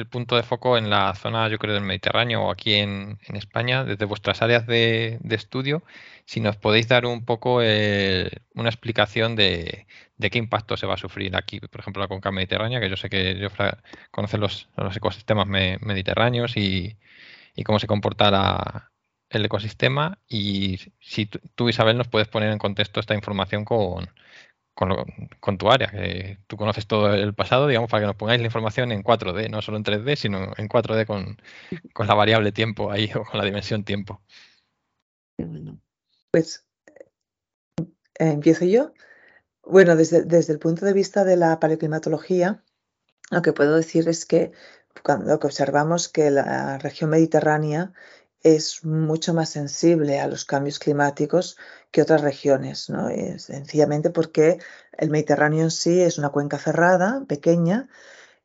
el punto de foco en la zona, yo creo, del Mediterráneo o aquí en, España, desde vuestras áreas de, estudio, si nos podéis dar un poco eh, una explicación de, qué impacto se va a sufrir aquí, por ejemplo, la conca mediterránea, que yo sé que yo conoce los, ecosistemas mediterráneos y, cómo se comporta el ecosistema y si tú, Isabel, nos puedes poner en contexto esta información con, con, tu área, que tú conoces todo el pasado, digamos, para que nos pongáis la información en 4D, no solo en 3D, sino en 4D con, la variable tiempo ahí (laughs) o con la dimensión tiempo. Pues eh, empiezo yo. Bueno, desde, desde, el punto de vista de la paleoclimatología, lo que puedo decir es que cuando observamos que la región mediterránea es mucho más sensible a los cambios climáticos que otras regiones, ¿no? sencillamente porque el Mediterráneo en sí es una cuenca cerrada, pequeña,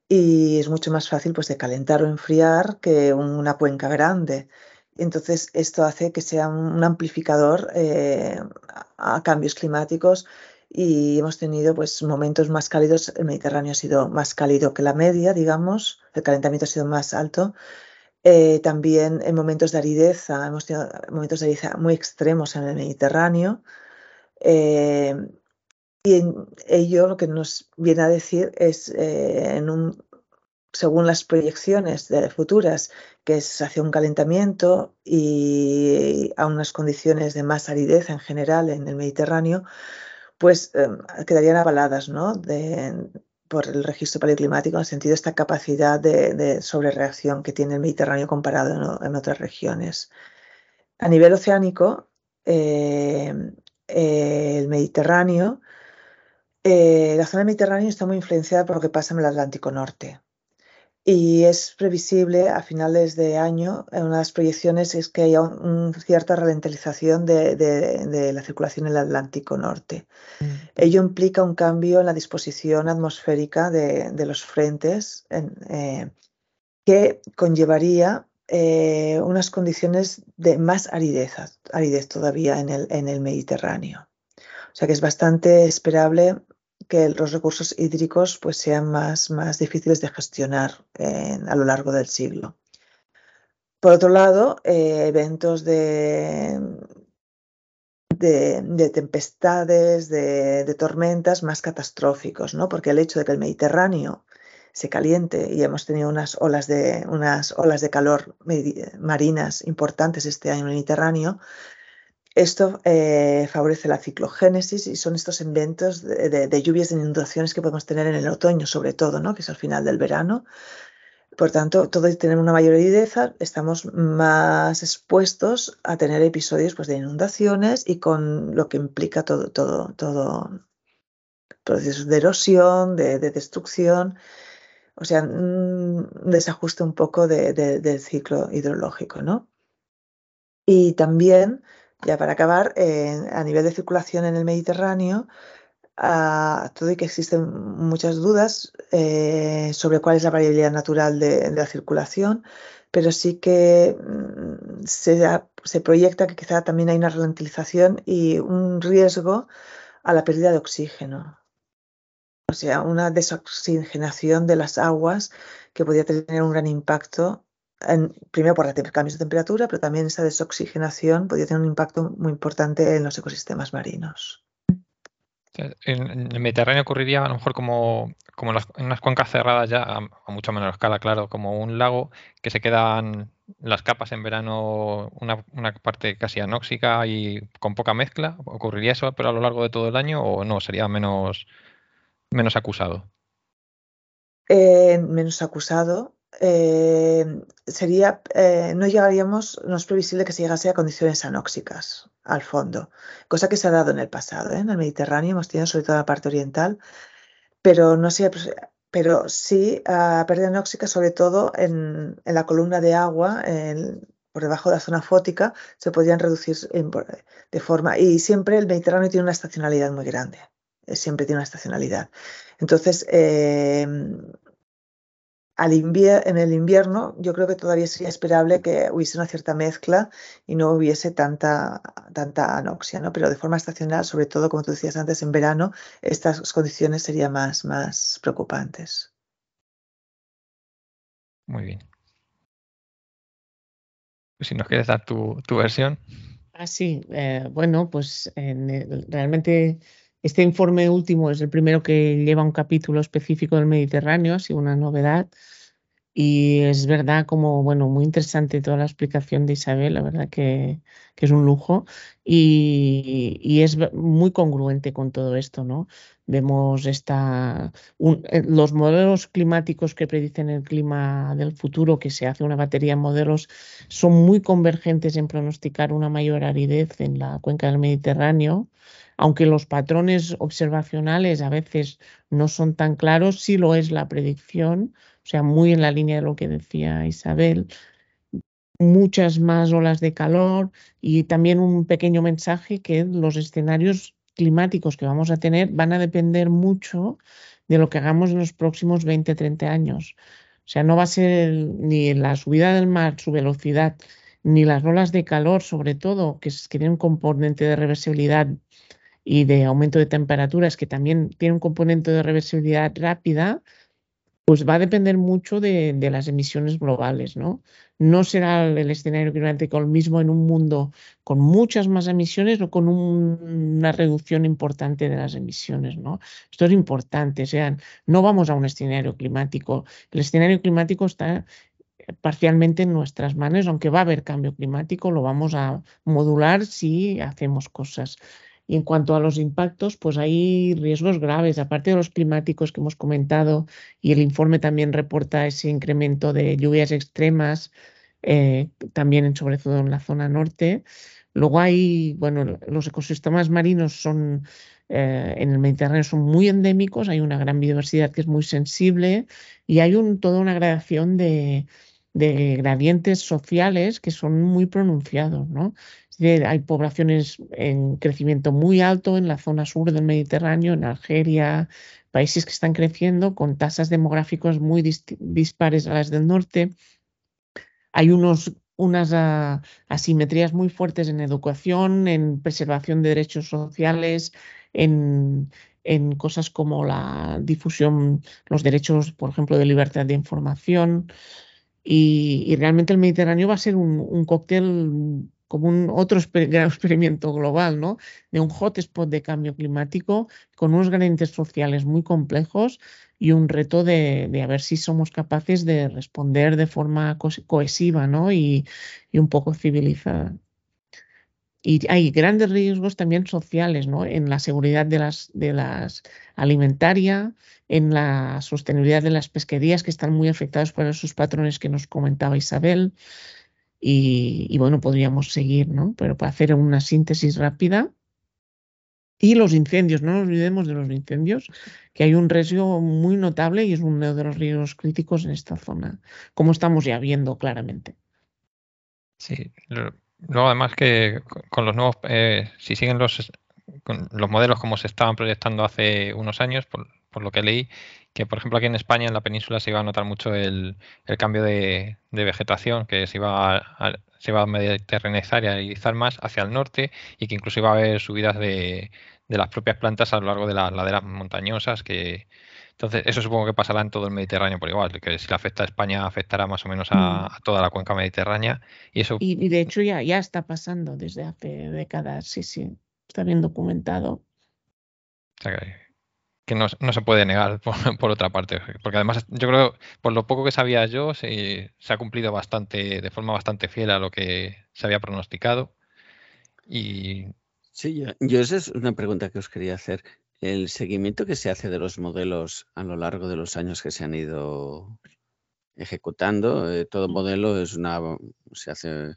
y es mucho más fácil pues, de calentar o enfriar que una cuenca grande. Entonces, esto hace que sea un amplificador eh, a cambios climáticos y hemos tenido pues, momentos más cálidos. El Mediterráneo ha sido más cálido que la media, digamos, el calentamiento ha sido más alto eh, también en momentos de aridez, hemos tenido momentos de aridez muy extremos en el Mediterráneo. Eh, y en ello lo que nos viene a decir es, eh, según las proyecciones de futuras, que es hacia un calentamiento y a unas condiciones de más aridez en general en el Mediterráneo, pues quedarían avaladas ¿no? Por el registro paleoclimático en el sentido de esta capacidad de, de sobrereacción que tiene el Mediterráneo comparado en, otras regiones. A nivel oceánico, eh, eh, el Mediterráneo, eh, la zona del Mediterráneo está muy influenciada por lo que pasa en el Atlántico Norte. Y es previsible a finales de año, en una de las proyecciones es que haya una cierta ralentización de, la circulación en el Atlántico Norte. Mm. Ello implica un cambio en la disposición atmosférica de, los frentes eh, que conllevaría eh, unas condiciones de más aridez, aridez todavía en el, en el Mediterráneo. O sea que es bastante esperable que los recursos hídricos pues, sean más, más difíciles de gestionar a lo largo del siglo. Por otro lado, eh, eventos de, de, tempestades, de, tormentas más catastróficos, ¿no? porque el hecho de que el Mediterráneo se caliente y hemos tenido unas olas de, unas olas de calor marinas importantes este año en el Mediterráneo, esto eh, favorece la ciclogénesis y son estos eventos de, lluvias y inundaciones que podemos tener en el otoño, sobre todo, ¿no? que es al final del verano. Por tanto, todo tener una mayor aridez, estamos más expuestos a tener episodios pues, de inundaciones y con lo que implica todo, todo, todo procesos de erosión, de, destrucción, o sea, un desajuste un poco del ciclo hidrológico, ¿no? Y también ya para acabar, a nivel de circulación en el Mediterráneo, todo y que existen muchas dudas eh, sobre cuál es la variabilidad natural de, la circulación, pero sí que mm, se, proyecta que quizá también hay una ralentización y un riesgo a la pérdida de oxígeno. O sea, una desoxigenación de las aguas que podría tener un gran impacto primero por los cambios de temperatura, pero también esa desoxigenación podría tener un impacto muy importante en los ecosistemas marinos. En el Mediterráneo ocurriría a lo mejor como, como en unas cuencas cerradas ya a, mucha menor escala, claro, como un lago que se quedan las capas en verano, una, parte casi anóxica y con poca mezcla. ¿Ocurriría eso pero a lo largo de todo el año o no? ¿Sería menos, menos acusado? Eh, menos acusado, eh, sería, eh, no llegaríamos, no es previsible que se llegase a condiciones anóxicas al fondo, cosa que se ha dado en el pasado, ¿eh? en el Mediterráneo hemos tenido sobre todo la parte oriental, pero no sé, pero sí a pérdida anóxica sobre todo en, la columna de agua, por debajo de la zona fótica, se podrían reducir de forma, y siempre el Mediterráneo tiene una estacionalidad muy grande, siempre tiene una estacionalidad. Entonces, en el invierno yo creo que todavía sería esperable que hubiese una cierta mezcla y no hubiese tanta, tanta anoxia, ¿no? pero de forma estacional, sobre todo, como tú decías antes, en verano, estas condiciones serían más, más preocupantes. Muy bien. Si nos quieres dar tu, versión. Ah, sí. Eh, bueno, pues realmente este informe último es el primero que lleva un capítulo específico del Mediterráneo, así una novedad. Y es verdad, como, bueno, muy interesante toda la explicación de Isabel, la verdad que, es un lujo y, es muy congruente con todo esto, ¿no? Vemos esta, eh, los modelos climáticos que predicen el clima del futuro, que se hace una batería de modelos, son muy convergentes en pronosticar una mayor aridez en la cuenca del Mediterráneo aunque los patrones observacionales a veces no son tan claros, sí lo es la predicción, o sea, muy en la línea de lo que decía Isabel, muchas más olas de calor y también un pequeño mensaje que los escenarios climáticos que vamos a tener van a depender mucho de lo que hagamos en los próximos 20, 30 años. O sea, no va a ser ni la subida del mar, su velocidad, ni las olas de calor, sobre todo, que, que tienen un componente de reversibilidad y de aumento de temperaturas, que también tiene un componente de reversibilidad rápida, pues va a depender mucho de, las emisiones globales, ¿no? No será el escenario climático el mismo en un mundo con muchas más emisiones o con una reducción importante de las emisiones, ¿no? Esto es importante, o sea, no vamos a un escenario climático. El escenario climático está parcialmente en nuestras manos, aunque va a haber cambio climático, lo vamos a modular si hacemos cosas. Y en cuanto a los impactos, pues hay riesgos graves, aparte de los climáticos que hemos comentado, y el informe también reporta ese incremento de lluvias extremas, eh, también sobre todo en la zona norte. Luego hay, bueno, los ecosistemas marinos son eh, en el Mediterráneo son muy endémicos, hay una gran biodiversidad que es muy sensible y hay toda una gradación de, de gradientes sociales que son muy pronunciados, ¿no? Hay poblaciones en crecimiento muy alto en la zona sur del Mediterráneo, en Argelia, países que están creciendo con tasas demográficas muy dispares a las del norte. Hay unos, unas ah, asimetrías muy fuertes en educación, en preservación de derechos sociales, en, cosas como la difusión, los derechos, por ejemplo, de libertad de información. Y, realmente el Mediterráneo va a ser un cóctel como un otro gran (laughs) experimento global, ¿no? De un hotspot de cambio climático con unos gradientes sociales muy complejos y un reto de, a ver si somos capaces de responder de forma cohesiva, ¿no? Y, un poco civilizada. Y hay grandes riesgos también sociales, ¿no? En la seguridad de las, de las alimentaria, en la sostenibilidad de las pesquerías que están muy afectadas por esos patrones que nos comentaba Isabel. Y, bueno, podríamos seguir, ¿no? Pero para hacer una síntesis rápida. Y los incendios, no nos olvidemos de los incendios, que hay un riesgo muy notable y es uno de los riesgos críticos en esta zona, como estamos ya viendo claramente. Sí, luego además que con los nuevos, eh, si siguen los, los modelos como se estaban proyectando hace unos años, por, por lo que leí, que por ejemplo aquí en España, en la península, se iba a notar mucho el, cambio de, vegetación, que se iba a, se iba a mediterranizar y a irizar más hacia el norte y que incluso iba a haber subidas de, las propias plantas a lo largo de las laderas montañosas que entonces eso supongo que pasará en todo el Mediterráneo por igual, que si le afecta a España afectará más o menos a, mm. toda la cuenca mediterránea y eso y, de hecho ya, ya está pasando desde hace décadas, sí, sí, está bien documentado. O sea que que no, se puede negar (laughs) por, otra parte. Porque además yo creo, por lo poco que sabía yo, se, se, ha cumplido bastante, de forma bastante fiel a lo que se había pronosticado. Y... Sí, yo, esa es una pregunta que os quería hacer. El seguimiento que se hace de los modelos a lo largo de los años que se han ido ejecutando, eh, todo modelo es una, se hace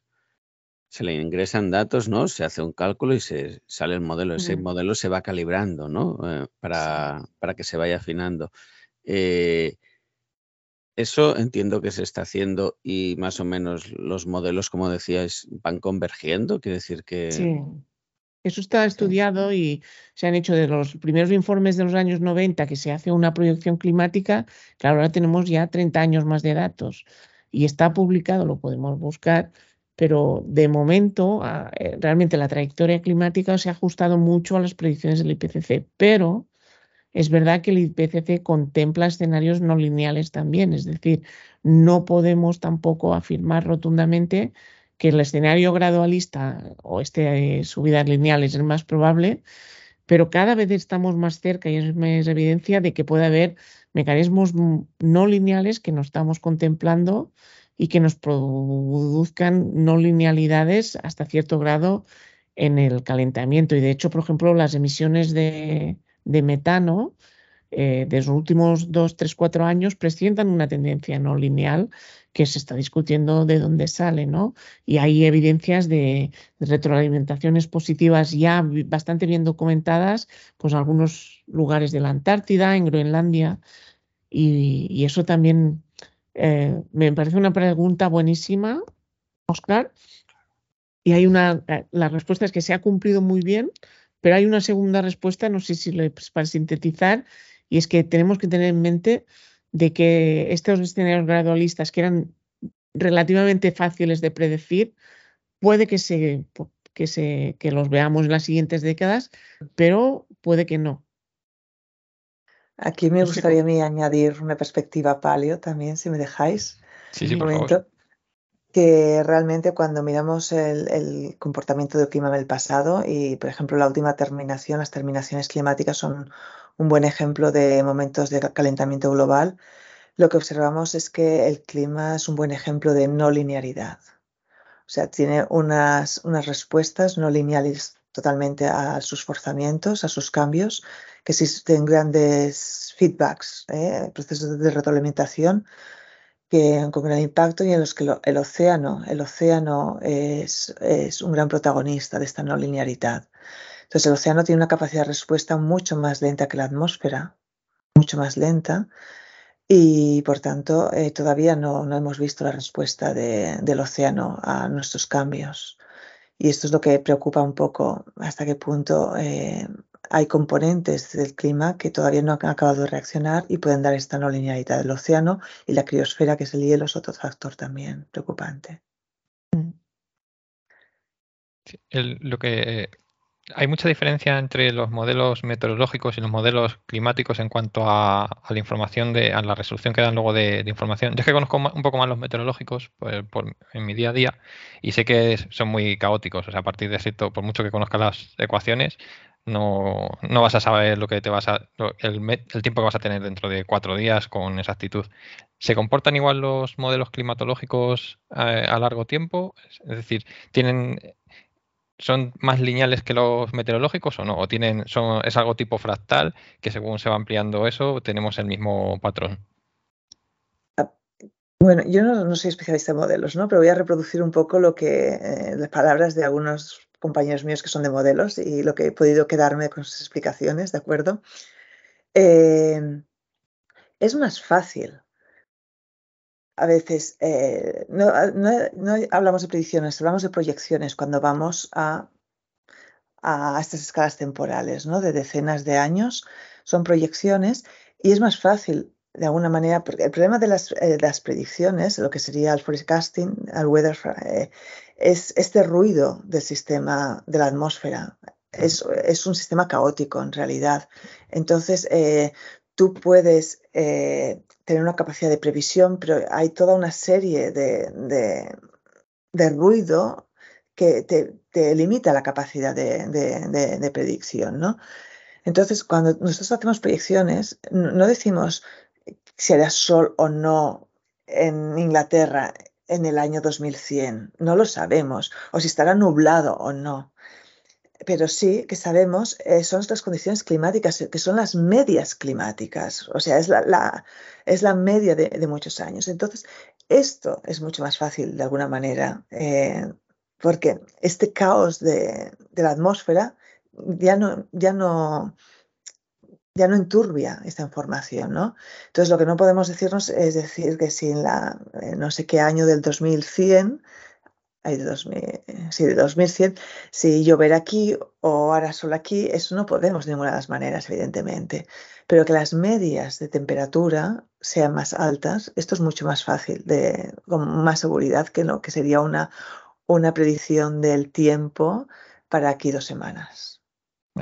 se le ingresan datos, ¿no? Se hace un cálculo y se sale el modelo. Ese modelo se va calibrando, ¿no? Eh, para, para, que se vaya afinando. Eh, eso entiendo que se está haciendo y más o menos los modelos, como decíais, van convergiendo. Quiere decir que. Sí. Eso está estudiado y se han hecho de los primeros informes de los años 90 que se hace una proyección climática. Claro, ahora tenemos ya 30 años más de datos y está publicado, lo podemos buscar pero de momento ah, eh, realmente la trayectoria climática se ha ajustado mucho a las predicciones del IPCC, pero es verdad que el IPCC contempla escenarios no lineales también, es decir, no podemos tampoco afirmar rotundamente que el escenario gradualista o este eh, subidas lineales es el más probable, pero cada vez estamos más cerca y es más evidencia de que puede haber mecanismos no lineales que no estamos contemplando y que nos produzcan no linealidades hasta cierto grado en el calentamiento. Y de hecho, por ejemplo, las emisiones de, metano eh, de los últimos dos, tres, cuatro años presentan una tendencia no lineal que se está discutiendo de dónde sale, ¿no? Y hay evidencias de, retroalimentaciones positivas ya bastante bien documentadas, pues en algunos lugares de la Antártida, en Groenlandia, y eso también eh, me parece una pregunta buenísima, Oscar. Y hay una, eh, la respuesta es que se ha cumplido muy bien, pero hay una segunda respuesta, no sé si le, pues, para sintetizar, y es que tenemos que tener en mente de que estos escenarios gradualistas que eran relativamente fáciles de predecir, puede que se, que se que los veamos en las siguientes décadas, pero puede que no. Aquí me gustaría a mí añadir una perspectiva paleo también, si me dejáis. Sí, sí, un momento. Que realmente cuando miramos el, comportamiento del clima en el pasado y, por ejemplo, la última terminación, las terminaciones climáticas son un buen ejemplo de momentos de calentamiento global, lo que observamos es que el clima es un buen ejemplo de no linearidad. O sea, tiene unas, unas respuestas no lineales totalmente a sus forzamientos, a sus cambios, que existen grandes feedbacks, ¿eh? procesos de retroalimentación que, con gran impacto y en los que el océano, el océano es, un gran protagonista de esta no linearidad. Entonces el océano tiene una capacidad de respuesta mucho más lenta que la atmósfera, mucho más lenta, y por tanto eh, todavía no, no, hemos visto la respuesta de, del océano a nuestros cambios. Y esto es lo que preocupa un poco hasta qué punto eh, hay componentes del clima que todavía no han acabado de reaccionar y pueden dar esta no linealidad del océano y la criosfera, que es el hielo, es otro factor también preocupante. lo que hay mucha diferencia entre los modelos meteorológicos y los modelos climáticos en cuanto a, la información, de, a la resolución que dan luego de, información. Yo es que conozco un poco más los meteorológicos pues, en mi día a día y sé que son muy caóticos. O sea, a partir de cierto, por mucho que conozca las ecuaciones, no, no vas a saber lo que te vas a, el, el tiempo que vas a tener dentro de cuatro días con exactitud. ¿Se comportan igual los modelos climatológicos eh, a largo tiempo? Es decir, tienen ¿Son más lineales que los meteorológicos o no? ¿O tienen, son, es algo tipo fractal que según se va ampliando eso tenemos el mismo patrón? Bueno, yo no, soy especialista en modelos, ¿no? Pero voy a reproducir un poco lo que eh, las palabras de algunos compañeros míos que son de modelos y lo que he podido quedarme con sus explicaciones, ¿de acuerdo? Eh, es más fácil a veces eh, no, hablamos de predicciones, hablamos de proyecciones cuando vamos a, a estas escalas temporales, ¿no? De decenas de años, son proyecciones y es más fácil de alguna manera, porque el problema de las, eh, las predicciones, lo que sería el forecasting, el weather, eh, es este ruido del sistema, de la atmósfera. Es, es un sistema caótico en realidad. Entonces, tú puedes eh, tener una capacidad de previsión, pero hay toda una serie de, ruido que te, limita la capacidad de, predicción, ¿no? Entonces, cuando nosotros hacemos proyecciones, no decimos si hará sol o no en Inglaterra en el año 2100, no lo sabemos, o si estará nublado o no. Pero sí que sabemos eh, son estas condiciones climáticas, que son las medias climáticas, o sea, es la, es la media de, muchos años. Entonces, esto es mucho más fácil de alguna manera, eh, porque este caos de, la atmósfera ya no, ya no, ya no enturbia esta información, ¿no? Entonces, lo que no podemos decirnos es decir que si en la, eh, no sé qué año del 2100 hay de, 2000, sí, de 2100, si lloverá aquí o hará sol aquí, eso no podemos de ninguna de las maneras, evidentemente. Pero que las medias de temperatura sean más altas, esto es mucho más fácil, de, con más seguridad que lo que sería una, una predicción del tiempo para aquí dos semanas.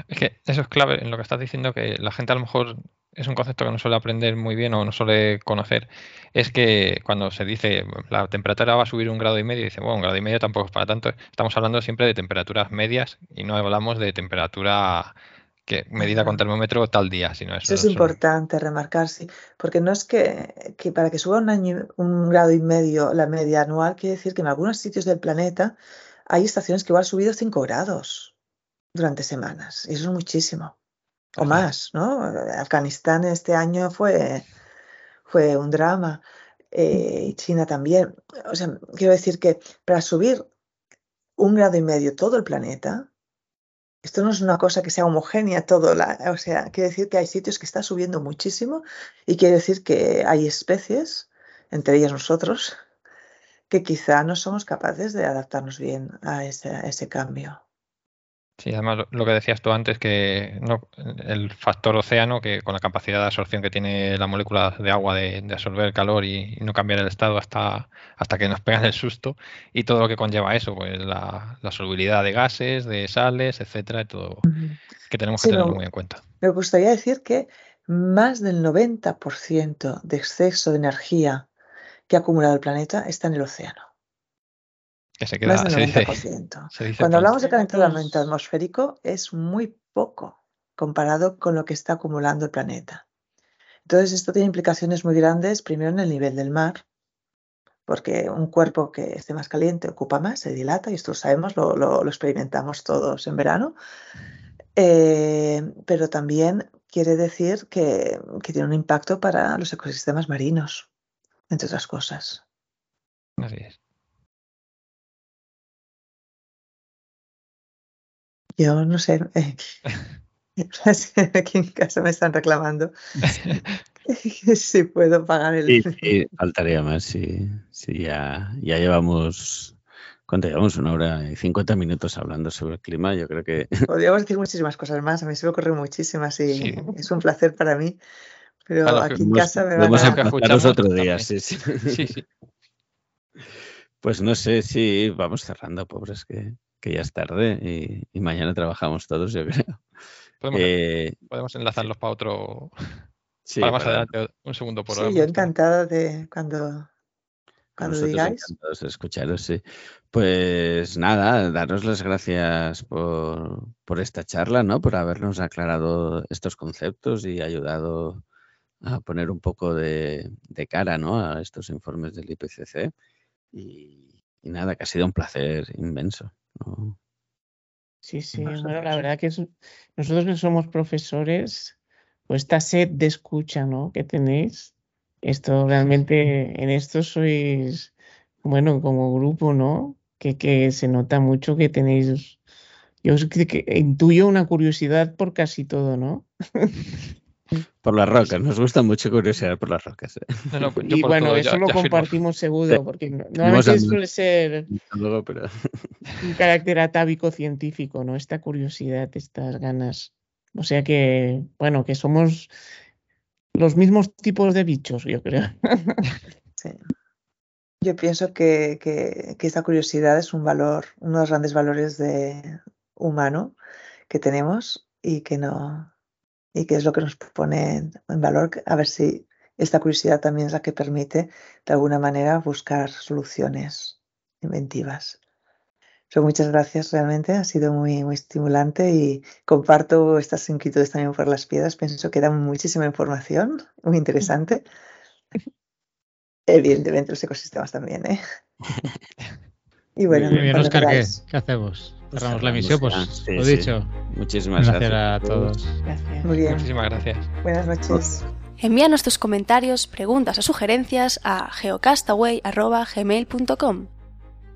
Es que eso es clave en lo que estás diciendo, que la gente a lo mejor es un concepto que no suele aprender muy bien o no suele conocer. Es que cuando se dice la temperatura va a subir un grado y medio, dice, bueno, un grado y medio tampoco es para tanto. Estamos hablando siempre de temperaturas medias y no hablamos de temperatura que medida con termómetro tal día, sino eso. es importante remarcar, sí, porque no es que, para que suba un año, un grado y medio la media anual, quiere decir que en algunos sitios del planeta hay estaciones que igual han subido 5 grados durante semanas, y eso es muchísimo, o más, ¿no? Afganistán este año fue, fue un drama, eh, y China también. O sea, quiero decir que para subir un grado y medio todo el planeta, esto no es una cosa que sea homogénea todo, la, o sea, quiere decir que hay sitios que está subiendo muchísimo y quiere decir que hay especies, entre ellas nosotros, que quizá no somos capaces de adaptarnos bien a ese cambio. Sí, además lo que decías tú antes, que no, el factor océano, que con la capacidad de absorción que tiene la molécula de agua de, absorber calor y, no cambiar el estado hasta, hasta que nos pegan el susto, y todo lo que conlleva eso, pues la, solubilidad de gases, de sales, etcétera, y todo que tenemos que tenerlo muy en cuenta. Me gustaría decir que más del 90% de exceso de energía que ha acumulado el planeta está en el océano. Más del 90%. (laughs) Cuando hablamos de calentamiento atmosférico es muy poco comparado con lo que está acumulando el planeta. Entonces esto tiene implicaciones muy grandes, primero en el nivel del mar, porque un cuerpo que esté más caliente ocupa más, se dilata, y esto lo sabemos, lo, experimentamos todos en verano, eh, pero también quiere decir que, que tiene un impacto para los ecosistemas marinos, entre otras cosas. Así es. Yo no sé. Eh, (laughs) aquí en casa me están reclamando (laughs) si puedo pagar el. Sí, (laughs) faltaría más. Si, ya, ya llevamos. ¿Cuánto llevamos? Una hora y 50 minutos hablando sobre el clima. Yo creo que. Podríamos decir muchísimas cosas más. A mí se me ocurren muchísimas y es un placer para mí. Pero aquí en casa me van a. los otro día, sí, sí. sí, Pues no sé si vamos cerrando, pobres que que ya es tarde y, mañana trabajamos todos, yo (laughs) creo. Podemos, eh, enlazarlos para otro. para más adelante, un segundo por. Sí, yo encantada de cuando, cuando digáis. Encantados de escucharos, sí. Pues nada, daros las gracias por, por esta charla, ¿no? Por habernos aclarado estos conceptos y ayudado a poner un poco de, de cara, ¿no? A estos informes del IPCC. Y, y nada, que ha sido un placer inmenso. Sí, sí, la verdad que nosotros que somos profesores, pues esta sed de escucha, ¿no? Que tenéis, esto realmente, en esto sois, bueno, como grupo, ¿no? Que, que se nota mucho que tenéis, yo que intuyo una curiosidad por casi todo, ¿no? (laughs) Por las rocas, nos gusta mucho curiosidad por las rocas. ¿eh? y bueno, eso lo compartimos seguro, porque normalmente suele ser (laughs) un carácter atávico científico, ¿no? Esta curiosidad, estas ganas. O sea que, bueno, que somos los mismos tipos de bichos, yo creo. (laughs) Sí. Yo pienso que, que, que esta curiosidad es un valor, uno de los grandes valores de humano que tenemos y que no, y que es lo que nos pone en valor, a ver si esta curiosidad también es la que permite de alguna manera buscar soluciones inventivas. muchas gracias realmente, ha sido muy, muy estimulante y comparto estas inquietudes también por las piedras. Pienso que da muchísima información, muy interesante. Evidentemente los ecosistemas también, ¿eh? (laughs) Y bueno, bien, Oscar, ¿qué, hacemos? Cerramos la emisión, pues lo dicho. Muchísimas gracias. Gracias a todos. Gracias. Muy bien. Muchísimas gracias. Buenas noches. Envíanos tus comentarios, preguntas o sugerencias a geocastaway.gmail.com.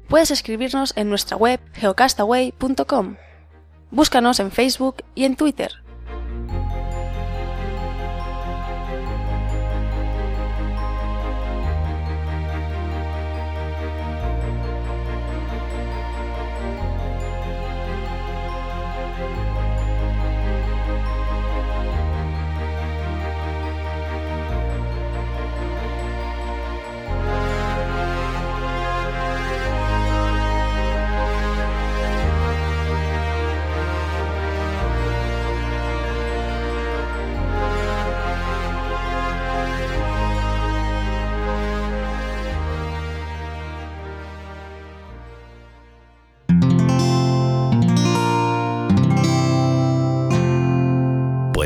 Puedes escribirnos en nuestra web geocastaway.com. Búscanos en Facebook y en Twitter.